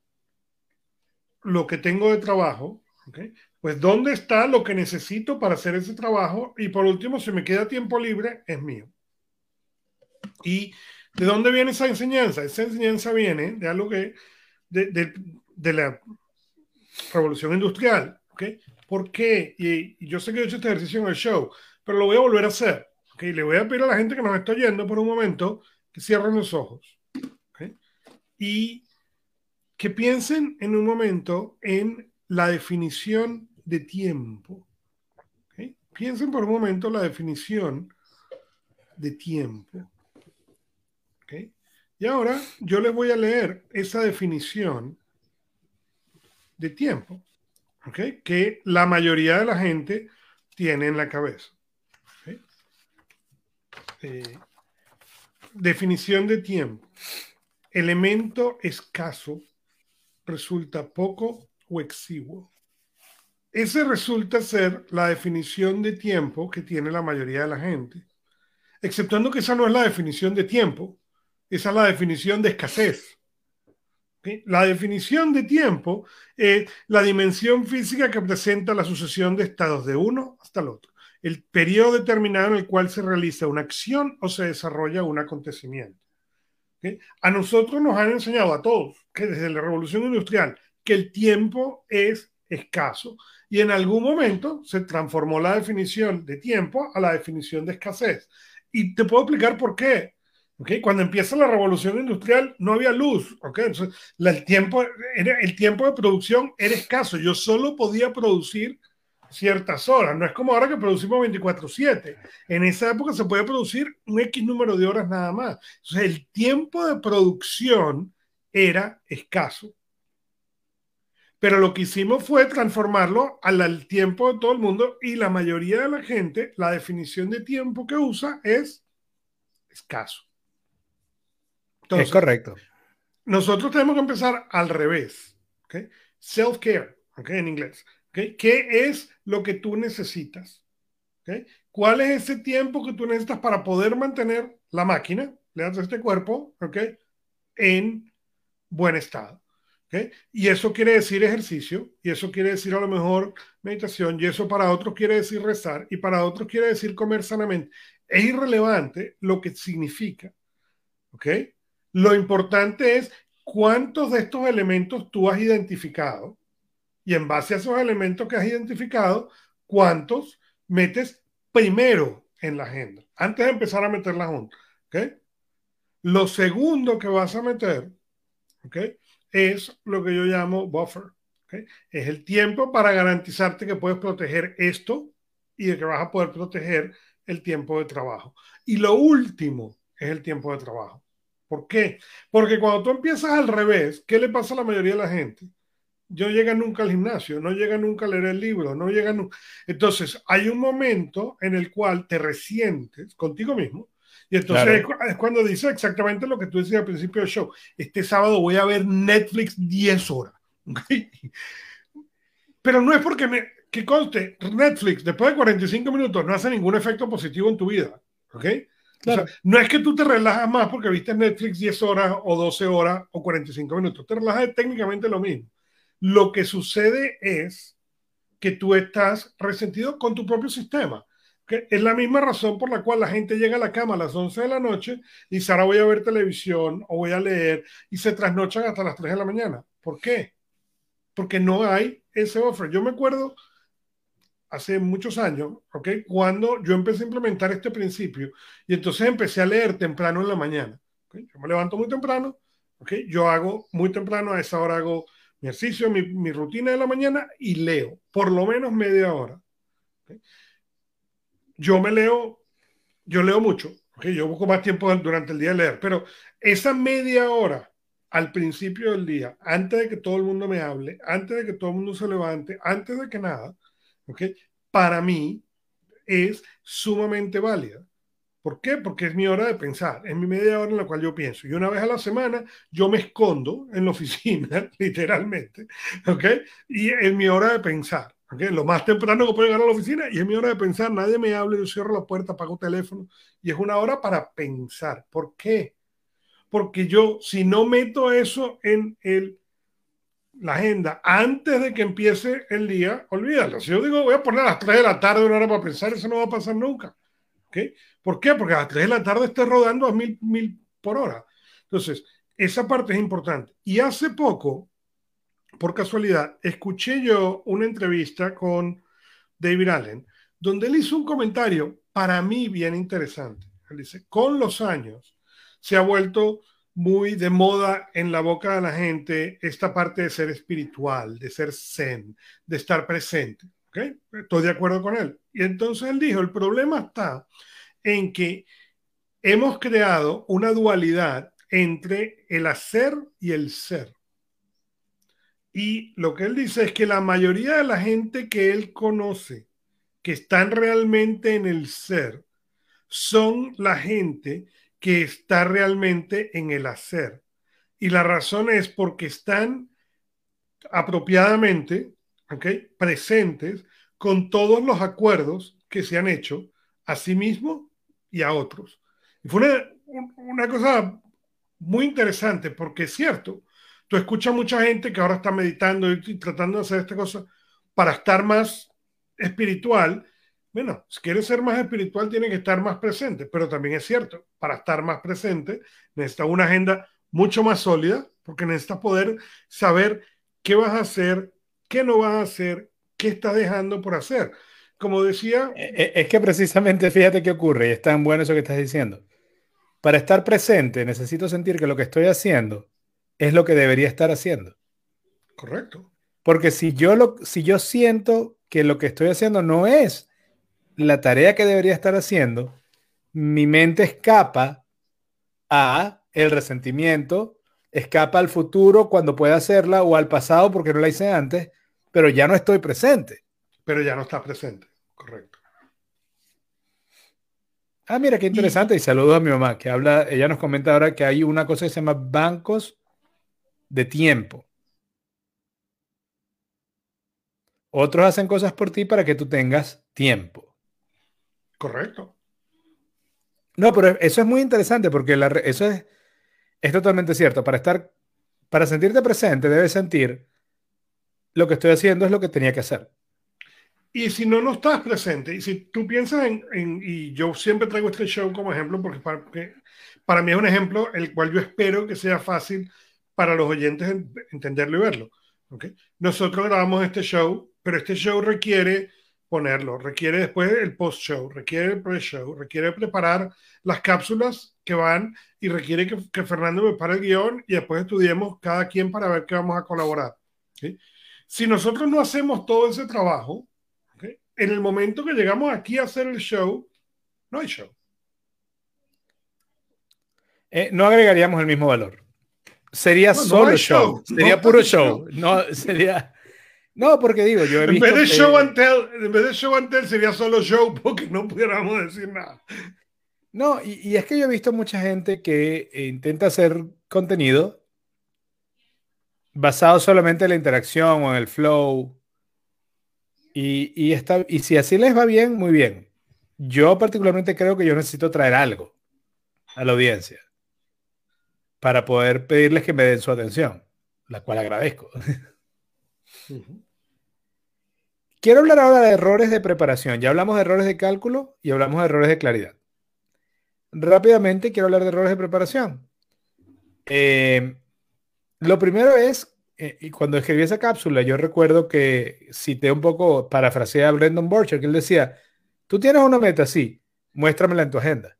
lo que tengo de trabajo? ¿Okay? Pues ¿dónde está lo que necesito para hacer ese trabajo? Y por último, si me queda tiempo libre, es mío. ¿Y de dónde viene esa enseñanza? Esa enseñanza viene de algo que de, la revolución industrial. ¿okay? ¿Por qué? Y, yo sé que he hecho este ejercicio en el show, pero lo voy a volver a hacer. ¿okay? Le voy a pedir a la gente que nos está oyendo por un momento que cierren los ojos. ¿okay? Y que piensen en un momento en la definición de tiempo. Piensen por un momento la definición de tiempo. Y ahora yo les voy a leer esa definición de tiempo, que la mayoría de la gente tiene en la cabeza. Eh, definición de tiempo. Elemento escaso resulta poco o exiguo. Ese resulta ser la definición de tiempo que tiene la mayoría de la gente, exceptuando que esa no es la definición de tiempo, esa es la definición de escasez. La definición de tiempo es la dimensión física que presenta la sucesión de estados de uno hasta el otro. El periodo determinado en el cual se realiza una acción o se desarrolla un acontecimiento. A nosotros nos han enseñado a todos, que desde la revolución industrial, que el tiempo es escaso y en algún momento se transformó la definición de tiempo a la definición de escasez. Y te puedo explicar por qué. Cuando empieza la revolución industrial no había luz, ¿okay? El, tiempo, el tiempo de producción era escaso, yo solo podía producir ciertas horas, no es como ahora que producimos 24/7, en esa época se puede producir un X número de horas nada más, entonces el tiempo de producción era escaso. Pero lo que hicimos fue transformarlo al, al tiempo de todo el mundo y la mayoría de la gente, la definición de tiempo que usa es escaso es correcto. Nosotros tenemos que empezar al revés. ¿okay? Self-care, ¿okay? en inglés. ¿Okay? ¿Qué es lo que tú necesitas? ¿okay? ¿Cuál es ese tiempo que tú necesitas para poder mantener la máquina, le das este cuerpo, ¿okay? en buen estado? Y eso quiere decir ejercicio, y eso quiere decir a lo mejor meditación, y eso para otros quiere decir rezar, y para otros quiere decir comer sanamente. Es irrelevante lo que significa. Lo importante es cuántos de estos elementos tú has identificado, y en base a esos elementos que has identificado, cuántos metes primero en la agenda, antes de empezar a meter la junta. Lo segundo que vas a meter, es lo que yo llamo buffer. Es el tiempo para garantizarte que puedes proteger esto y de que vas a poder proteger el tiempo de trabajo. Y lo último es el tiempo de trabajo. ¿Por qué? Porque cuando tú empiezas al revés, ¿qué le pasa a la mayoría de la gente? No llega nunca al gimnasio, no llega nunca a leer el libro, no llega nunca. Entonces, hay un momento en el cual te resientes contigo mismo y entonces es, cuando dice exactamente lo que tú decías al principio del show. Este sábado voy a ver Netflix 10 horas. Pero no es porque me, que conste, Netflix después de 45 minutos no hace ningún efecto positivo en tu vida. ¿Ok? no es que tú te relajas más porque viste Netflix 10 horas o 12 horas o 45 minutos. Te relajas técnicamente lo mismo. Lo que sucede es que tú estás resentido con tu propio sistema es la misma razón por la cual la gente llega a la cama a las 11 de la noche y dice, ahora voy a ver televisión o voy a leer y se trasnochan hasta las 3 de la mañana. ¿Por qué? Porque no hay ese offer. Yo me acuerdo hace muchos años, ¿ok? Cuando yo empecé a implementar este principio y entonces empecé a leer temprano en la mañana. Yo me levanto muy temprano, ¿ok? Yo hago muy temprano, a esa hora hago ejercicio, mi, rutina de la mañana y leo por lo menos media hora. yo me leo, yo leo mucho, okay, yo busco más tiempo durante el día de leer, pero esa media hora al principio del día, antes de que todo el mundo me hable, antes de que todo el mundo se levante, antes de que nada, okay, para mí es sumamente válida. ¿Por qué? Porque es mi hora de pensar, es mi media hora en la cual yo pienso. Y una vez a la semana yo me escondo en la oficina, literalmente, ¿ok? Y es mi hora de pensar. Lo más temprano que puedo llegar a la oficina y es mi hora de pensar, nadie me hable, yo cierro la puerta, apago teléfono y es una hora para pensar. ¿Por qué? Porque yo, si no meto eso en el, la agenda antes de que empiece el día, olvídalo. Si yo digo, voy a poner a las 3 de la tarde una hora para pensar, eso no va a pasar nunca. ¿Por qué? Porque a las 3 de la tarde estoy rodando a mil, mil por hora. Entonces, esa parte es importante. Y hace poco, por casualidad, escuché yo una entrevista con David Allen, donde él hizo un comentario para mí bien interesante. Él dice, con los años se ha vuelto muy de moda en la boca de la gente esta parte de ser espiritual, de ser zen, de estar presente. Estoy de acuerdo con él. Y entonces él dijo, el problema está en que hemos creado una dualidad entre el hacer y el ser. Y lo que él dice es que la mayoría de la gente que él conoce, que están realmente en el ser, son la gente que está realmente en el hacer. Y la razón es porque están apropiadamente, presentes con todos los acuerdos que se han hecho a sí mismo y a otros. Y fue una, una cosa muy interesante porque es cierto, tú escuchas mucha gente que ahora está meditando y tratando de hacer esta cosa para estar más espiritual. Bueno, si quieres ser más espiritual, tiene que estar más presente, pero también es cierto, para estar más presente necesitas una agenda mucho más sólida, porque necesitas poder saber qué vas a hacer, qué no vas a hacer, qué estás dejando por hacer. Como decía... Eh, eh, es que precisamente fíjate qué ocurre, y es tan bueno eso que estás diciendo. Para estar presente necesito sentir que lo que estoy haciendo es lo que debería estar haciendo. Correcto. Porque si yo, lo, si yo siento que lo que estoy haciendo no es la tarea que debería estar haciendo, mi mente escapa a el resentimiento, escapa al futuro cuando pueda hacerla o al pasado porque no la hice antes, pero ya no estoy presente. Pero ya no está presente, correcto. Ah, mira, qué interesante. Y, y saludos a mi mamá, que habla, ella nos comenta ahora que hay una cosa que se llama bancos de tiempo. Otros hacen cosas por ti para que tú tengas tiempo. Correcto. No, pero eso es muy interesante porque eso es, es totalmente cierto. Para estar, para sentirte presente, debes sentir lo que estoy haciendo es lo que tenía que hacer. Y si no, no estás presente, y si tú piensas en, y yo siempre traigo este show como ejemplo, porque para, para, mí es un ejemplo el cual yo espero que sea fácil para los oyentes entenderlo y verlo. ¿okay? Nosotros grabamos este show, pero este show requiere ponerlo, requiere después el post-show, requiere el pre-show, requiere preparar las cápsulas que van y requiere que, que Fernando prepare el guion y después estudiemos cada quien para ver qué vamos a colaborar. ¿sí? Si nosotros no hacemos todo ese trabajo, en el momento que llegamos aquí a hacer el show, no hay show. Eh, no agregaríamos el mismo valor. Sería solo show. Sería puro show. No, sería. No, porque digo, yo he visto. En vez de show and tell, en vez de show and tell sería solo show porque no pudiéramos decir nada. No, y, y, es que yo he visto mucha gente que intenta hacer contenido basado solamente en la interacción o en el flow. Y, y, está, y si así les va bien, muy bien. Yo particularmente creo que yo necesito traer algo a la audiencia para poder pedirles que me den su atención, la cual agradezco. Quiero hablar ahora de errores de preparación. Ya hablamos de errores de cálculo y hablamos de errores de claridad. Rápidamente quiero hablar de errores de preparación. Eh, lo primero es, eh, y cuando escribí esa cápsula, yo recuerdo que cité un poco, parafraseé a Brendan Borcher, que él decía, tú tienes una meta, sí, muéstramela en tu agenda.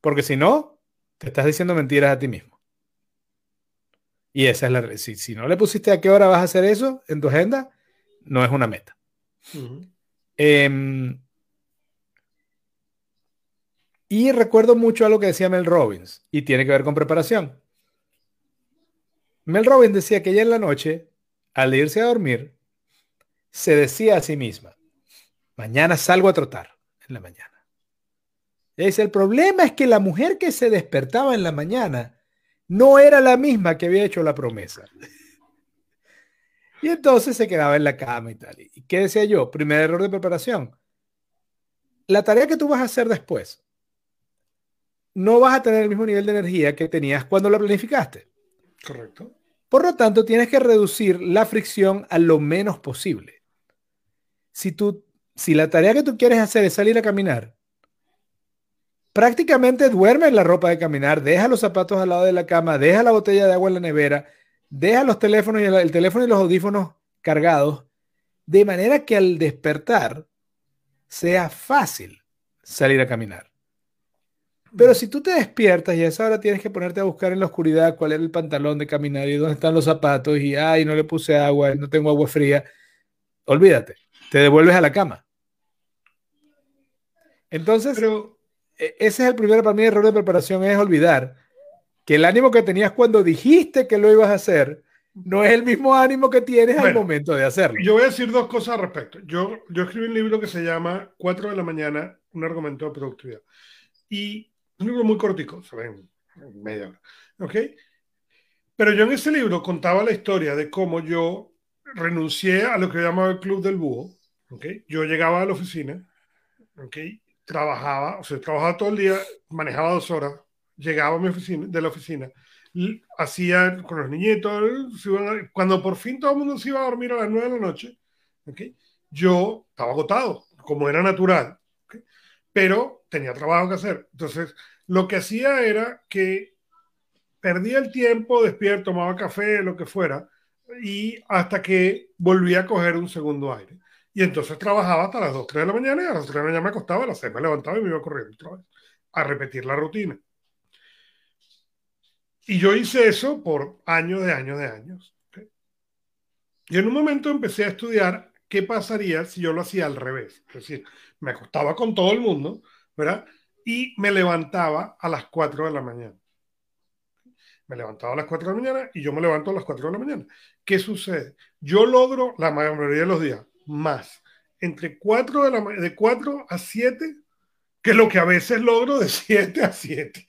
Porque si no, te estás diciendo mentiras a ti mismo. Y esa es la... Si, si no le pusiste a qué hora vas a hacer eso en tu agenda, no es una meta. Em, y recuerdo mucho a lo que decía Mel Robbins, y tiene que ver con preparación. Mel Robbins decía que ella en la noche, al irse a dormir, se decía a sí misma, mañana salgo a trotar en la mañana. Y dice, el problema es que la mujer que se despertaba en la mañana no era la misma que había hecho la promesa. Y entonces se quedaba en la cama y tal. ¿Y qué decía yo? Primer error de preparación. La tarea que tú vas a hacer después, no vas a tener el mismo nivel de energía que tenías cuando la planificaste. Correcto. Por lo tanto, tienes que reducir la fricción a lo menos posible. Si, tú, si la tarea que tú quieres hacer es salir a caminar, prácticamente duerme en la ropa de caminar, deja los zapatos al lado de la cama, deja la botella de agua en la nevera, deja los teléfonos y el, teléfono y los audífonos cargados, de manera que al despertar sea fácil salir a caminar. Pero si tú te despiertas y a esa hora tienes que ponerte a buscar en la oscuridad cuál era el pantalón de caminar y dónde están los zapatos y ay, no le puse agua, no tengo agua fría, olvídate, te devuelves a la cama. Entonces, Pero, e, ese es el primer para mí error de preparación, es olvidar que el ánimo que tenías cuando dijiste que lo ibas a hacer no es el mismo ánimo que tienes al momento de hacerlo. Yo voy a decir dos cosas al respecto. Yo, yo escribí un libro que se llama 4 de la mañana, un argumento de productividad. Y un libro muy cortico, se ven media hora. ¿Ok? Pero yo en ese libro contaba la historia de cómo yo renuncié a lo que llamaba el Club del Búho. ¿Ok? Yo llegaba a la oficina, ¿ok? Trabajaba, o sea, trabajaba todo el día, manejaba dos horas, llegaba a mi oficina, de la oficina, hacía con los niñitos, cuando por fin todo el mundo se iba a dormir a las nueve de la noche, ¿ok? Yo estaba agotado, como era natural, ¿ok? pero tenía trabajo que hacer. Entonces, lo que hacía era que perdía el tiempo, despierto, tomaba café, lo que fuera, y hasta que volvía a coger un segundo aire. Y entonces trabajaba hasta las 2, 3 de la mañana y a las 3 de la mañana me acostaba, a las 6 me levantaba y me iba corriendo otra vez a repetir la rutina. Y yo hice eso por años de años de años. Y en un momento empecé a estudiar qué pasaría si yo lo hacía al revés. Es decir, me acostaba con todo el mundo, ¿verdad? Y me levantaba a las 4 de la mañana. Me levantaba a las 4 de la mañana y yo me levanto a las 4 de la mañana. ¿Qué sucede? Yo logro la mayoría de los días más entre 4 de, la, de 4 a 7 que lo que a veces logro de 7 a 7.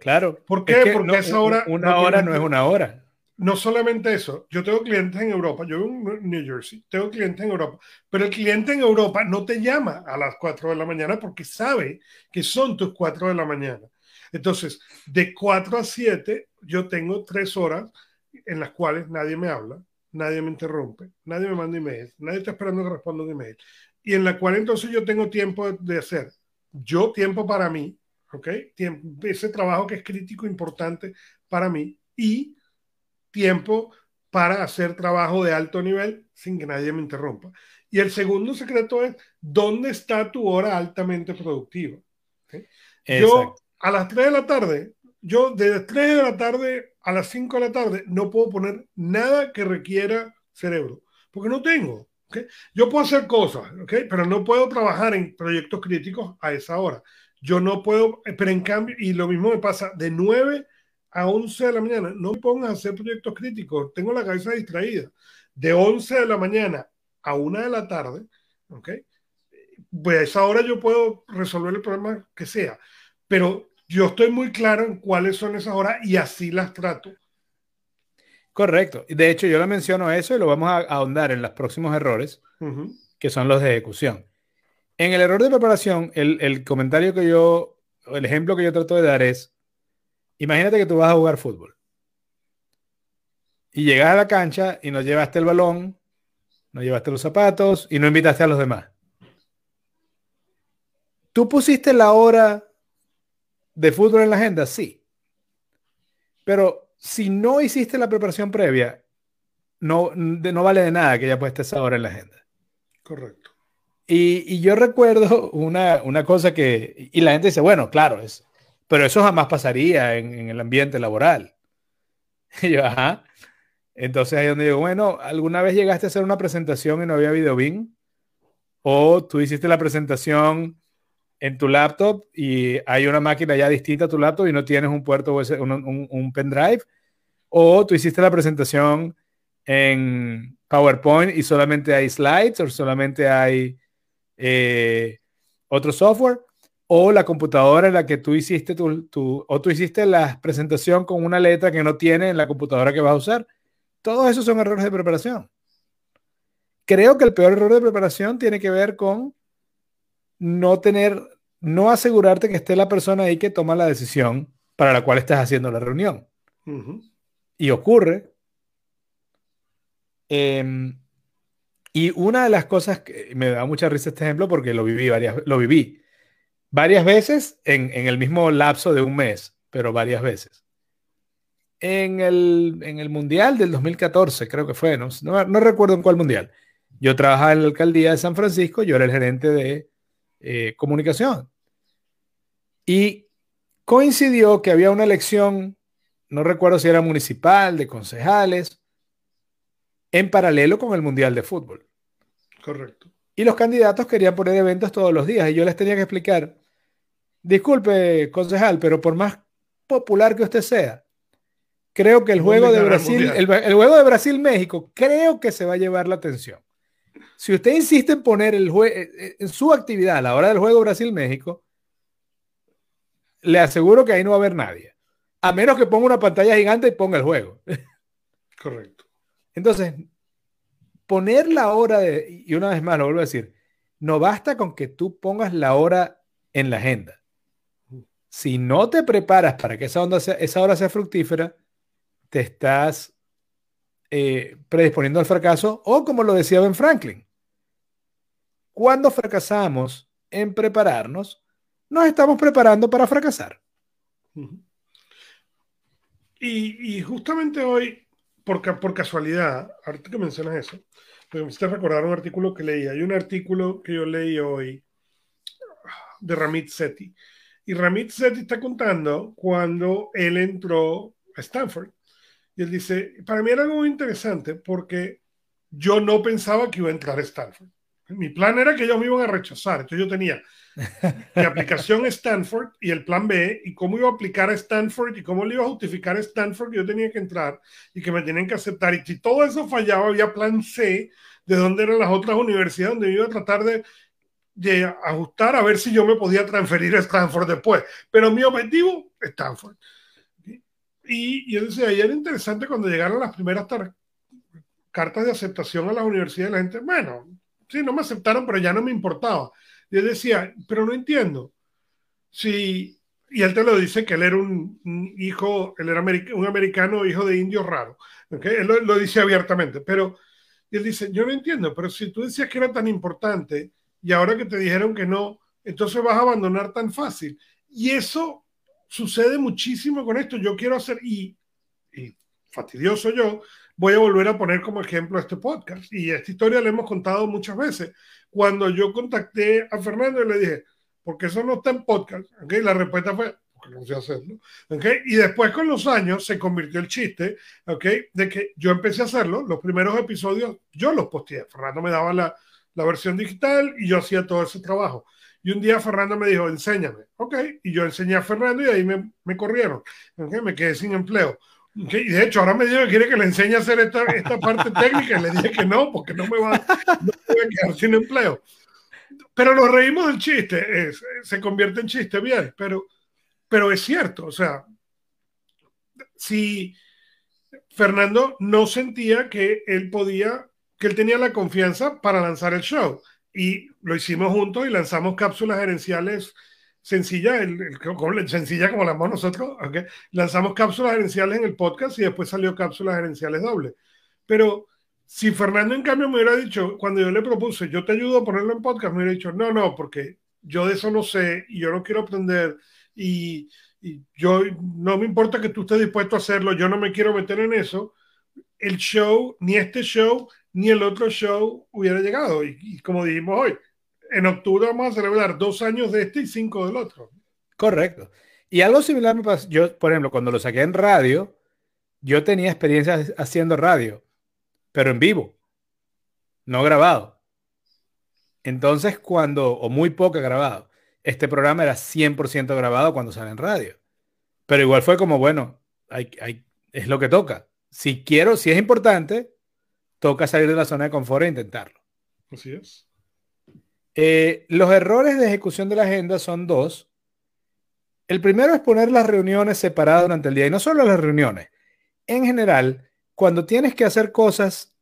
Claro. ¿Por qué? Porque esa hora. Una hora no es una hora. No solamente eso, yo tengo clientes en Europa, yo vivo en New Jersey, tengo clientes en Europa, pero el cliente en Europa no te llama a las 4 de la mañana porque sabe que son tus 4 de la mañana. Entonces, de 4 a 7, yo tengo tres horas en las cuales nadie me habla, nadie me interrumpe, nadie me manda email, nadie está esperando que responda un email. Y en la cual entonces yo tengo tiempo de hacer, yo tiempo para mí, ¿ok? Tiempo, ese trabajo que es crítico, importante para mí y tiempo para hacer trabajo de alto nivel sin que nadie me interrumpa. Y el segundo secreto es, ¿dónde está tu hora altamente productiva? Yo a las 3 de la tarde, yo de 3 de la tarde a las 5 de la tarde no puedo poner nada que requiera cerebro, porque no tengo. ¿okay? Yo puedo hacer cosas, ¿okay? pero no puedo trabajar en proyectos críticos a esa hora. Yo no puedo, pero en cambio, y lo mismo me pasa de 9 a 11 de la mañana, no me pongas a hacer proyectos críticos, tengo la cabeza distraída. De 11 de la mañana a 1 de la tarde, ¿ok? Pues a esa hora yo puedo resolver el problema que sea pero yo estoy muy claro en cuáles son esas horas y así las trato. Correcto. De hecho, yo le menciono eso y lo vamos a ahondar en los próximos errores, que son los de ejecución. En el error de preparación, el, el, comentario que yo, el ejemplo que yo trato de dar es, imagínate que tú vas a jugar fútbol y llegas a la cancha y no llevaste el balón, no llevaste los zapatos y no invitaste a los demás. Tú pusiste la hora de fútbol en la agenda, sí. Pero si no hiciste la preparación previa, no, no vale de nada que ya puesta esa hora en la agenda. Correcto. Y, yo recuerdo una, una, cosa que, y la gente dice, bueno, claro, es, pero eso jamás pasaría en, el ambiente laboral. Y yo, ajá. Entonces ahí donde digo, bueno, ¿alguna vez llegaste a hacer una presentación y no había video ¿O tú hiciste la presentación en tu laptop y hay una máquina ya distinta a tu laptop y no tienes un puerto USB, un, un, pendrive, o tú hiciste la presentación en PowerPoint y solamente hay slides o solamente hay eh, otro software, o la computadora en la que tú hiciste tu, tu, o tú hiciste la presentación con una letra que no tiene en la computadora que vas a usar. Todos esos son errores de preparación. Creo que el peor error de preparación tiene que ver con no tener, no asegurarte que esté la persona ahí que toma la decisión para la cual estás haciendo la reunión. Y ocurre. Em, y una de las cosas que me da mucha risa este ejemplo porque lo viví varias, lo viví varias veces en, el mismo lapso de un mes, pero varias veces. En el, en el Mundial del 2014, creo que fue, no, no recuerdo en cuál Mundial. Yo trabajaba en la alcaldía de San Francisco, yo era el gerente de eh, comunicación. Y coincidió que había una elección, no recuerdo si era municipal, de concejales, en paralelo con el Mundial de Fútbol. Correcto. Y los candidatos querían poner eventos todos los días y yo les tenía que explicar, disculpe, concejal, pero por más popular que usted sea, creo que el juego de Brasil, el, juego de Brasil-México, creo que se va a llevar la atención. Si usted insiste en poner el eh, eh, en su actividad a la hora del juego Brasil-México, le aseguro que ahí no va a haber nadie. A menos que ponga una pantalla gigante y ponga el juego. Correcto. Entonces, poner la hora de, y una vez más lo vuelvo a decir, no basta con que tú pongas la hora en la agenda. Si no te preparas para que esa, onda esa hora sea fructífera, te estás eh, predisponiendo al fracaso o como lo decía Ben Franklin, cuando fracasamos en prepararnos, nos estamos preparando para fracasar. Y, justamente hoy, por, por casualidad, ahorita que mencionas eso, me hiciste recordar un artículo que leí. Hay un artículo que yo leí hoy de Ramit Sethi. Y Ramit Sethi está contando cuando él entró a Stanford y él dice, para mí era algo muy interesante porque yo no pensaba que iba a entrar a Stanford. Mi plan era que ellos me iban a rechazar. Entonces yo tenía mi aplicación Stanford y el plan B y cómo iba a aplicar a Stanford y cómo le iba a justificar a Stanford que yo tenía que entrar y que me tenían que aceptar. Y si todo eso fallaba, había plan C de dónde eran las otras universidades donde iba a tratar de, de ajustar a ver si yo me podía transferir a Stanford después. Pero mi objetivo, Stanford. Y, yo decía, y era interesante cuando llegaron las primeras cartas de aceptación a las universidades, la gente, bueno, sí, no me aceptaron, pero ya no me importaba. Y yo decía, pero no entiendo. Si Y él te lo dice que él era un, hijo, él era un americano hijo de indio raro. Él lo, dice abiertamente, pero él dice, yo no entiendo, pero si tú decías que era tan importante y ahora que te dijeron que no, entonces vas a abandonar tan fácil. Y eso sucede muchísimo con esto. Yo quiero hacer, y, y fastidioso yo, voy a volver a poner como ejemplo este podcast. Y esta historia la hemos contado muchas veces. Cuando yo contacté a Fernando y le dije, porque eso no está en podcast, ¿okay? la respuesta fue, porque no sé hacerlo. ¿okay? Y después con los años se convirtió el chiste ¿okay? de que yo empecé a hacerlo. Los primeros episodios yo los posteé. Fernando me daba la, la versión digital y yo hacía todo ese trabajo. Y un día Fernando me dijo, enséñame. Ok, y yo enseñé a Fernando y ahí me, me corrieron. ¿okay? Me quedé sin empleo. Y de hecho, ahora me dijo que quiere que le enseñe a hacer esta, esta parte técnica y le dije que no, porque no me va, no voy a quedar sin empleo. Pero nos reímos del chiste, es, se convierte en chiste bien, pero, pero es cierto, o sea, si Fernando no sentía que él podía, que él tenía la confianza para lanzar el show y lo hicimos juntos y lanzamos cápsulas gerenciales sencilla, el, el, sencilla como la hacemos nosotros, okay. lanzamos cápsulas gerenciales en el podcast y después salió cápsulas gerenciales doble. Pero si Fernando en cambio me hubiera dicho, cuando yo le propuse, yo te ayudo a ponerlo en podcast, me hubiera dicho, no, no, porque yo de eso no sé y yo no quiero aprender y, y yo no me importa que tú estés dispuesto a hacerlo, yo no me quiero meter en eso, el show, ni este show, ni el otro show hubiera llegado. Y, como dijimos hoy, en octubre vamos a celebrar dos años de este y cinco del otro. Correcto. Y algo similar me pasó, yo, por ejemplo, cuando lo saqué en radio, yo tenía experiencia haciendo radio, pero en vivo, no grabado. Entonces, cuando, o muy poco grabado, este programa era 100% grabado cuando sale en radio. Pero igual fue como, bueno, hay, hay, es lo que toca. Si quiero, si es importante, toca salir de la zona de confort e intentarlo. Así es. Eh, los errores de ejecución de la agenda son dos. El primero es poner las reuniones separadas durante el día y no solo las reuniones. En general, cuando tienes que hacer cosas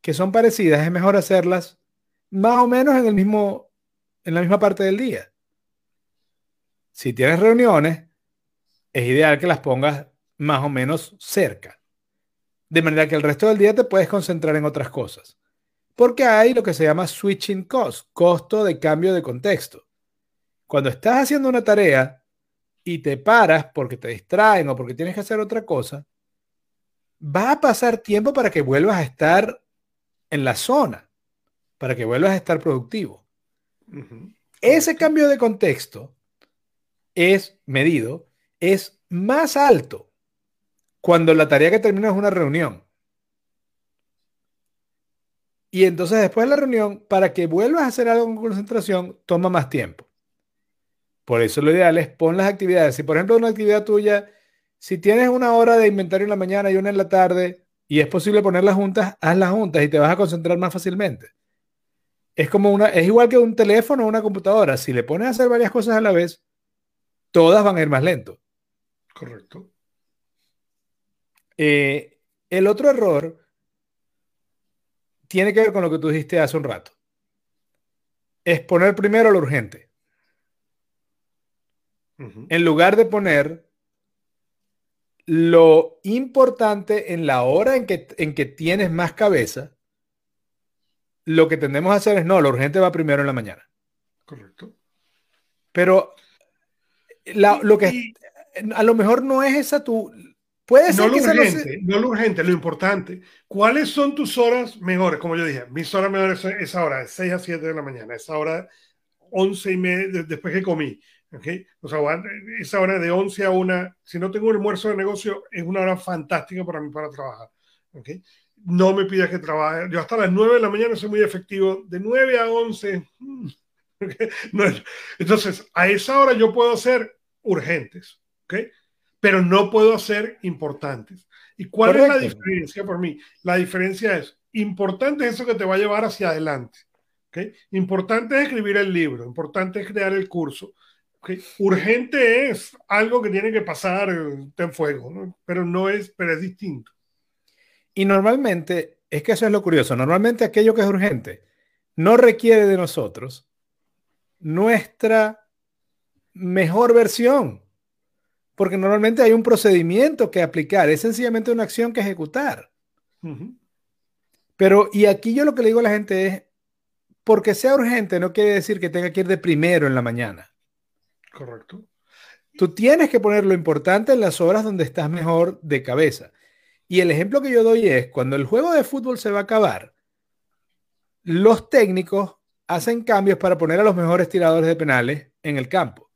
que son parecidas, es mejor hacerlas más o menos en el mismo en la misma parte del día. Si tienes reuniones, es ideal que las pongas más o menos cerca. De manera que el resto del día te puedes concentrar en otras cosas. Porque hay lo que se llama switching cost, costo de cambio de contexto. Cuando estás haciendo una tarea y te paras porque te distraen o porque tienes que hacer otra cosa, va a pasar tiempo para que vuelvas a estar en la zona, para que vuelvas a estar productivo. Ese cambio de contexto es medido, es más alto cuando la tarea que termina es una reunión. Y entonces después de la reunión, para que vuelvas a hacer algo con concentración, toma más tiempo. Por eso lo ideal es pon las actividades. Si por ejemplo una actividad tuya, si tienes una hora de inventario en la mañana y una en la tarde, y es posible ponerlas juntas, hazlas juntas y te vas a concentrar más fácilmente. Es como una, es igual que un teléfono o una computadora. Si le pones a hacer varias cosas a la vez, todas van a ir más lento. Correcto. Eh, el otro error tiene que ver con lo que tú dijiste hace un rato. Es poner primero lo urgente. En lugar de poner lo importante en la hora en que, en que tienes más cabeza, lo que tendemos a hacer es no, lo urgente va primero en la mañana. Correcto. Pero lo que a lo mejor no es esa tu Puede ser no lo urgente, no lo urgente, lo importante. ¿Cuáles son tus horas mejores? Como yo dije, mis horas mejores son esa hora, de 6 a 7 de la mañana, esa hora 11 y media, después que comí. ¿okay? O sea, esa hora de 11 a 1, si no tengo un almuerzo de negocio, es una hora fantástica para mí para trabajar. ¿okay? No me pidas que trabaje. Yo hasta las 9 de la mañana soy muy efectivo. De 9 a 11. Mm, no, entonces, a esa hora yo puedo hacer urgentes. ¿okay? Pero no puedo hacer importantes. ¿Y cuál es la diferencia por mí? La diferencia es, importante es eso que te va a llevar hacia adelante. ¿okay? Importante es escribir el libro, importante es crear el curso. ¿okay? Urgente es algo que tiene que pasar en fuego, ¿no? pero no es, pero es distinto. Y normalmente, es que eso es lo curioso, normalmente aquello que es urgente no requiere de nosotros nuestra mejor versión porque normalmente hay un procedimiento que aplicar, es sencillamente una acción que ejecutar. Pero, y aquí yo lo que le digo a la gente es, porque sea urgente no quiere decir que tenga que ir de primero en la mañana. Correcto. Tú tienes que poner lo importante en las horas donde estás mejor de cabeza. Y el ejemplo que yo doy es, cuando el juego de fútbol se va a acabar, los técnicos hacen cambios para poner a los mejores tiradores de penales en el campo.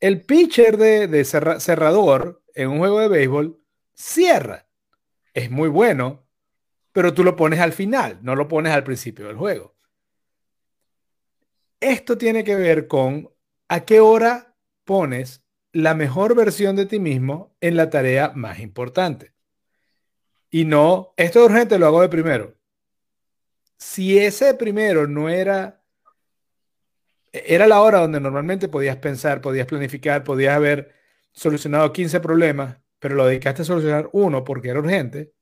El pitcher de, cerrador en un juego de béisbol cierra. Es muy bueno, pero tú lo pones al final, no lo pones al principio del juego. Esto tiene que ver con a qué hora pones la mejor versión de ti mismo en la tarea más importante. Y no, esto es urgente, lo hago de primero. Si ese primero no era, era la hora donde normalmente podías pensar, podías planificar, podías haber solucionado 15 problemas, pero lo dedicaste a solucionar uno porque era urgente,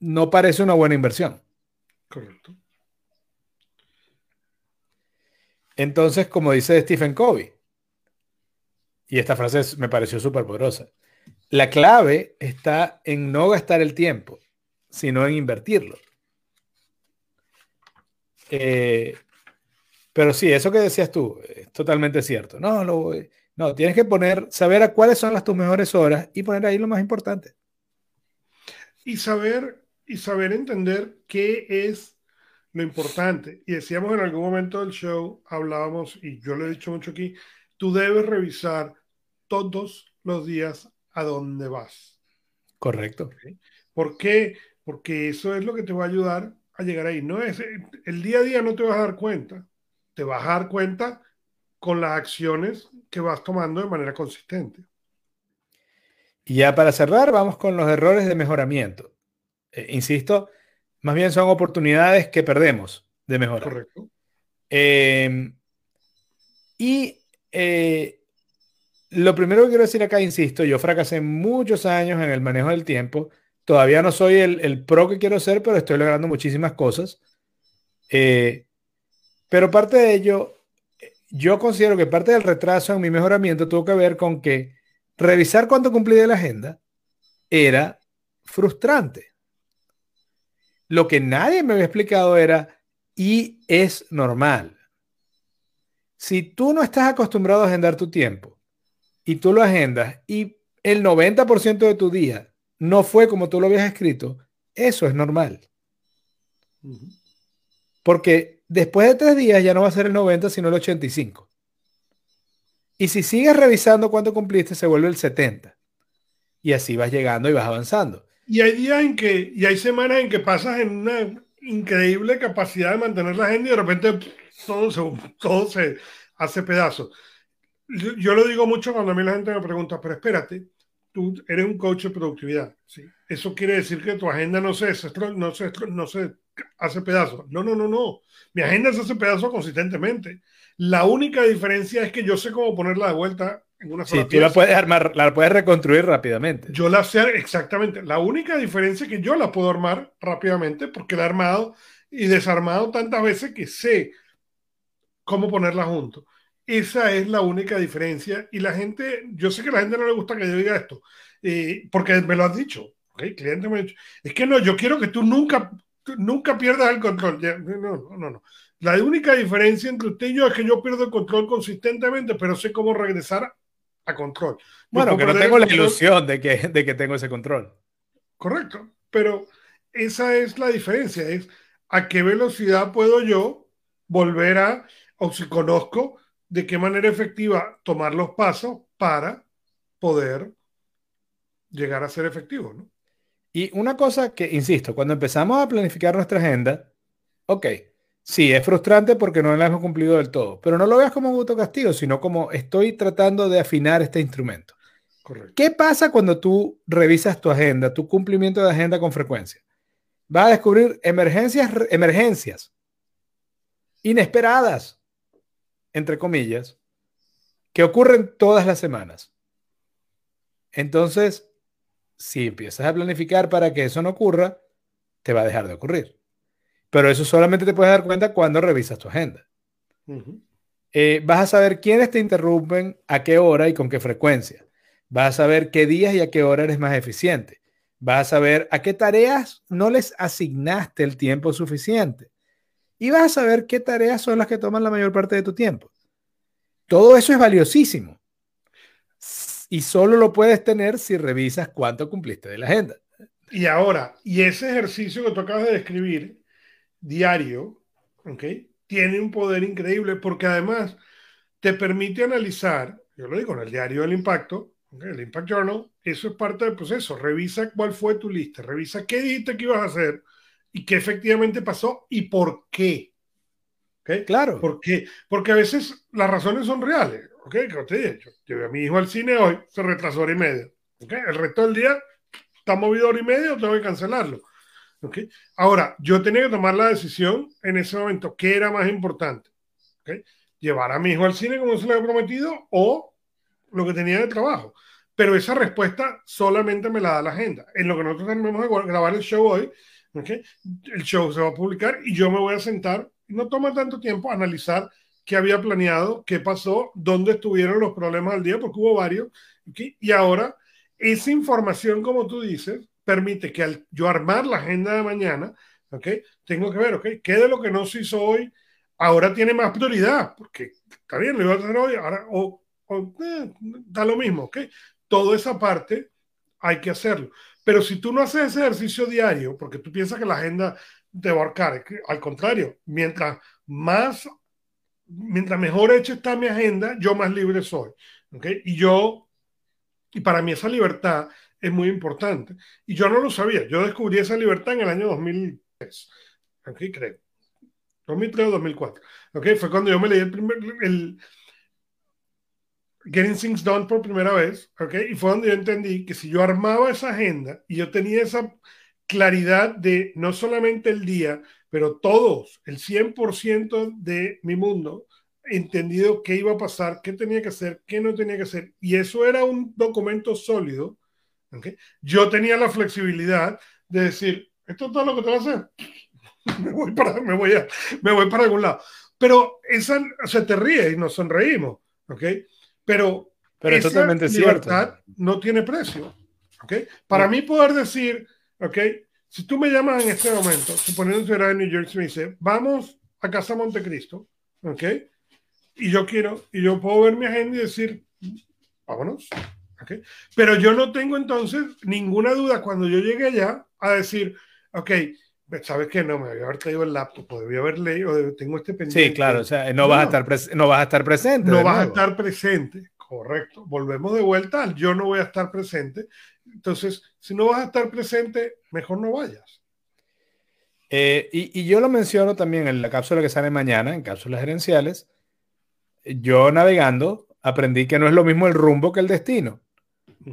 no parece una buena inversión. Correcto. Entonces, como dice Stephen Covey, y esta frase me pareció súper poderosa, la clave está en no gastar el tiempo, sino en invertirlo. Eh, pero sí, eso que decías tú es totalmente cierto. No, no, no, tienes que poner, saber a cuáles son las tus mejores horas y poner ahí lo más importante. Y saber, y saber entender qué es lo importante. Y decíamos en algún momento del show, hablábamos, y yo lo he dicho mucho aquí, tú debes revisar todos los días a dónde vas. Correcto. ¿Por qué? Porque eso es lo que te va a ayudar a llegar ahí. No es, el día a día no te vas a dar cuenta. Te vas a dar cuenta con las acciones que vas tomando de manera consistente. Y ya para cerrar, vamos con los errores de mejoramiento. Eh, insisto, más bien son oportunidades que perdemos de mejorar. Correcto. Em, y eh, lo primero que quiero decir acá, insisto, yo fracasé muchos años en el manejo del tiempo. Todavía no soy el, pro que quiero ser, pero estoy logrando muchísimas cosas. Eh, pero parte de ello, yo considero que parte del retraso en mi mejoramiento tuvo que ver con que revisar cuánto cumplí de la agenda era frustrante. Lo que nadie me había explicado era, y es normal. Si tú no estás acostumbrado a agendar tu tiempo y tú lo agendas y el 90% de tu día no fue como tú lo habías escrito, eso es normal. Porque después de tres días ya no va a ser el 90, sino el 85. Y si sigues revisando cuánto cumpliste, se vuelve el 70. Y así vas llegando y vas avanzando. Y hay días en que, y hay semanas en que pasas en una increíble capacidad de mantener la agenda y de repente todo se, todo se hace pedazos. Yo, lo digo mucho cuando a mí la gente me pregunta, pero espérate, tú eres un coach de productividad. ¿sí? Eso quiere decir que tu agenda no se, no se, no se hace pedazos. No, no, no, no. Mi agenda se hace pedazos consistentemente. La única diferencia es que yo sé cómo ponerla de vuelta en una sola sí, tú la puedes armar, la puedes reconstruir rápidamente. Yo la sé exactamente. La única diferencia es que yo la puedo armar rápidamente porque la he armado y desarmado tantas veces que sé cómo ponerla junto. Esa es la única diferencia. Y la gente, yo sé que a la gente no le gusta que yo diga esto, eh, porque me lo has dicho. Okay, cliente me ha dicho, es que no, yo quiero que tú nunca, nunca pierdas el control. No, no, no, no. La única diferencia entre usted y yo es que yo pierdo el control consistentemente, pero sé cómo regresar a control. bueno, que no tengo la ilusión de que, de que tengo ese control. Correcto, pero esa es la diferencia, es a qué velocidad puedo yo volver a, o si conozco de qué manera efectiva tomar los pasos para poder llegar a ser efectivo. ¿no? Y una cosa que, insisto, cuando empezamos a planificar nuestra agenda, ok, sí, es frustrante porque no la hemos cumplido del todo, pero no lo veas como un autocastigo, sino como estoy tratando de afinar este instrumento. Correcto. ¿Qué pasa cuando tú revisas tu agenda, tu cumplimiento de agenda con frecuencia? Vas a descubrir emergencias, emergencias inesperadas entre comillas, que ocurren todas las semanas. Entonces, si empiezas a planificar para que eso no ocurra, te va a dejar de ocurrir. Pero eso solamente te puedes dar cuenta cuando revisas tu agenda. Eh, vas a saber quiénes te interrumpen, a qué hora y con qué frecuencia. Vas a saber qué días y a qué hora eres más eficiente. Vas a saber a qué tareas no les asignaste el tiempo suficiente. Y vas a saber qué tareas son las que toman la mayor parte de tu tiempo. Todo eso es valiosísimo. Y solo lo puedes tener si revisas cuánto cumpliste de la agenda. Y ahora, y ese ejercicio que tú acabas de describir, diario, ¿ok? Tiene un poder increíble porque además te permite analizar, yo lo digo en el diario del impacto, el Impact Journal, eso es parte del proceso. Revisa cuál fue tu lista, revisa qué dijiste que ibas a hacer y qué efectivamente pasó y por qué. ¿Okay? Claro. ¿Por qué? Porque a veces las razones son reales. ¿Ok? Como te dije, yo llevé a mi hijo al cine hoy, se retrasó hora y media. ¿Ok? El resto del día está movido hora y media, tengo que cancelarlo. ¿Okay? Ahora, yo tenía que tomar la decisión en ese momento, ¿qué era más importante? ¿Okay? ¿Llevar a mi hijo al cine como se le había prometido o lo que tenía de trabajo? Pero esa respuesta solamente me la da la agenda. En lo que nosotros tenemos que grabar el show hoy, ¿okay? el show se va a publicar y yo me voy a sentar, no toma tanto tiempo, analizar qué había planeado, qué pasó, dónde estuvieron los problemas del día, porque hubo varios. Y ahora, esa información, como tú dices, permite que al yo armar la agenda de mañana, ¿ok? Tengo que ver, ¿ok? ¿Qué de lo que no se hizo hoy ahora tiene más prioridad? Porque está bien, lo iba a hacer hoy, ahora, o, eh, da lo mismo, ¿ok? Toda esa parte hay que hacerlo. Pero si tú no haces ese ejercicio diario, porque tú piensas que la agenda a abarcar, al contrario, mientras más, mientras mejor hecha está mi agenda, yo más libre soy, ¿ok? Y yo, y para mí esa libertad es muy importante. Y yo no lo sabía. Yo descubrí esa libertad en el año 2003. Aquí creo. 2003 o 2004. ¿Ok? Fue cuando yo me leí el primer. El, Getting Things Done por primera vez. ¿Ok? Y fue donde yo entendí que si yo armaba esa agenda y yo tenía esa claridad de no solamente el día, pero todos, el 100% de mi mundo, entendido qué iba a pasar, qué tenía que hacer, qué no tenía que hacer. Y eso era un documento sólido yo tenía la flexibilidad de decir, esto es todo lo que tengo que hacer. me, voy para, me, voy a, me voy para algún lado. Pero esa, se te ríe y nos sonreímos, ¿ok? Pero, Pero esa totalmente libertad no tiene precio, ¿ok? Para mí poder decir, ¿ok? Si tú me llamas en este momento, suponiendo que eres en New Jersey, me dice, vamos a Casa Montecristo, ¿ok? Y yo quiero, y yo puedo ver mi agenda y decir, vámonos, pero yo no tengo entonces ninguna duda cuando yo llegue allá a decir, ok, ¿sabes qué? No, me voy a haber traído el laptop, o debí haber leído, tengo este pendiente. Sí, claro, o sea, no, vas, a estar no vas a estar presente. No vas a estar presente, correcto. Volvemos de vuelta al yo no voy a estar presente. Entonces, si no vas a estar presente, mejor no vayas. Eh, y, y, yo lo menciono también en la cápsula que sale mañana, en cápsulas gerenciales. Yo navegando aprendí que no es lo mismo el rumbo que el destino.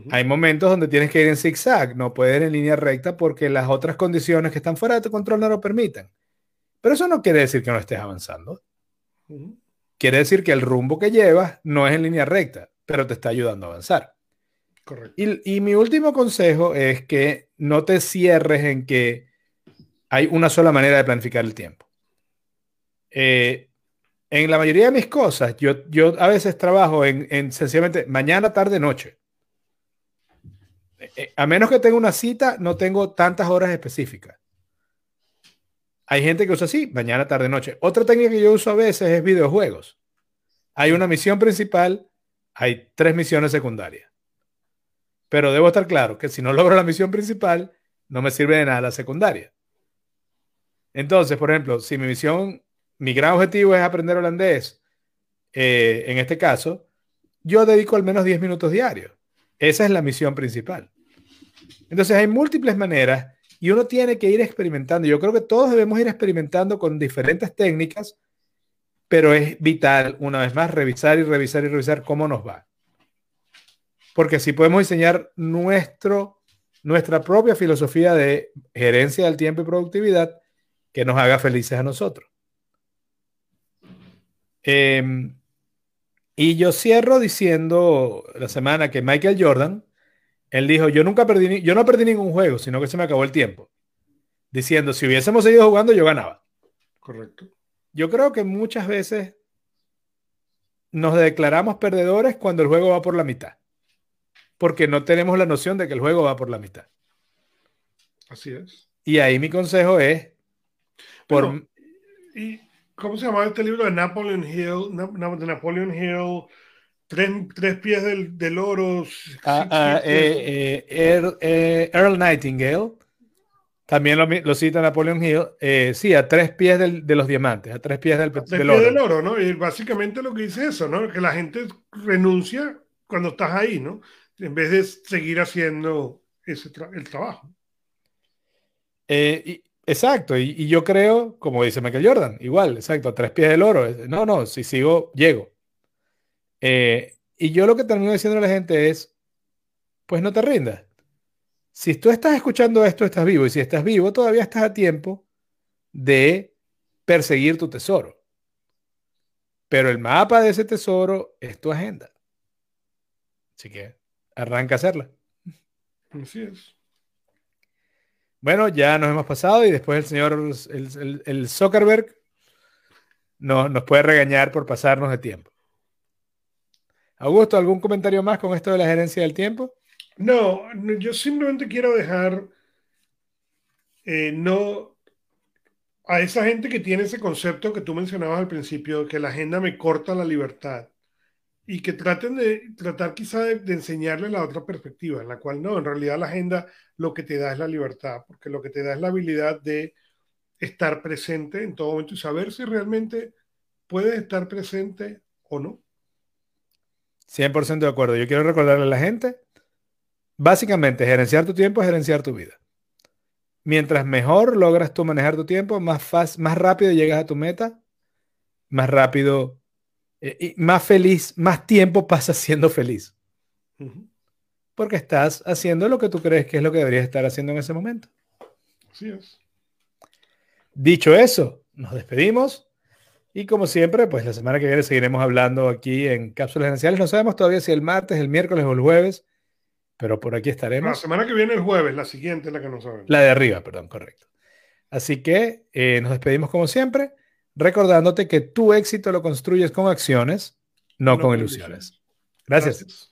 Hay momentos donde tienes que ir en zigzag, no puedes ir en línea recta porque las otras condiciones que están fuera de tu control no lo permiten. Pero eso no quiere decir que no estés avanzando. Quiere decir que el rumbo que llevas no es en línea recta, pero te está ayudando a avanzar. Y, mi último consejo es que no te cierres en que hay una sola manera de planificar el tiempo. Eh, en la mayoría de mis cosas, yo, a veces trabajo en, en sencillamente mañana, tarde, noche. Eh, a menos que tenga una cita, no tengo tantas horas específicas. Hay gente que usa así, mañana, tarde, noche. Otra técnica que yo uso a veces es videojuegos. Hay una misión principal, hay tres misiones secundarias. Pero debo estar claro que si no logro la misión principal, no me sirve de nada la secundaria. Entonces, por ejemplo, si mi misión, mi gran objetivo es aprender holandés, eh, en este caso, yo dedico al menos 10 minutos diarios. Esa es la misión principal. Entonces hay múltiples maneras y uno tiene que ir experimentando. Yo creo que todos debemos ir experimentando con diferentes técnicas, pero es vital, una vez más, revisar y revisar y revisar cómo nos va. Porque así podemos diseñar nuestro, nuestra propia filosofía de gerencia del tiempo y productividad que nos haga felices a nosotros. Eh, y yo cierro diciendo la semana que Michael Jordan, él dijo, yo nunca perdí, yo no perdí ningún juego, sino que se me acabó el tiempo. Diciendo, si hubiésemos seguido jugando, yo ganaba. Correcto. Yo creo que muchas veces nos declaramos perdedores cuando el juego va por la mitad. Porque no tenemos la noción de que el juego va por la mitad. Así es. Y ahí mi consejo es... Por... ¿Y cómo se llama este libro de Napoleon Hill? de Napoleon Hill, tres, pies del, oro. Ah, ah, eh, eh, eh, Earl Nightingale. También lo, cita Napoleon Hill. sí, a tres pies de los diamantes, a tres pies del, tres pies del oro, ¿no? Y básicamente lo que dice eso, ¿no? Que la gente renuncia cuando estás ahí, ¿no? En vez de seguir haciendo ese el trabajo. exacto, y, yo creo, como dice Michael Jordan, igual, exacto, a tres pies del oro. No, no, si sigo, llego. Eh, y yo lo que termino diciendo a la gente es, pues no te rindas. Si tú estás escuchando esto, estás vivo. Y si estás vivo, todavía estás a tiempo de perseguir tu tesoro. Pero el mapa de ese tesoro es tu agenda. Así que arranca a hacerla. Así es. Bueno, ya nos hemos pasado y después el señor, el, el, Zuckerberg, no, nos puede regañar por pasarnos de tiempo. Augusto, ¿algún comentario más con esto de la gerencia del tiempo? No, yo simplemente quiero dejar eh, no a esa gente que tiene ese concepto que tú mencionabas al principio, que la agenda me corta la libertad y que traten de tratar quizá de, enseñarle la otra perspectiva, en la cual no, en realidad la agenda lo que te da es la libertad, porque lo que te da es la habilidad de estar presente en todo momento y saber si realmente puedes estar presente o no. 100% de acuerdo. Yo quiero recordarle a la gente, básicamente, gerenciar tu tiempo es gerenciar tu vida. Mientras mejor logras tú manejar tu tiempo, más, más rápido llegas a tu meta, más rápido eh, y más feliz, más tiempo pasas siendo feliz. Porque estás haciendo lo que tú crees que es lo que deberías estar haciendo en ese momento. Así es. Dicho eso, nos despedimos. Y como siempre, pues la semana que viene seguiremos hablando aquí en Cápsulas Esenciales. No sabemos todavía si el martes, el miércoles o el jueves, pero por aquí estaremos. La semana que viene el jueves, la siguiente, la que no sabemos. La de arriba, perdón, correcto. Así que eh, nos despedimos como siempre, recordándote que tu éxito lo construyes con acciones, no, con ilusiones. Gracias.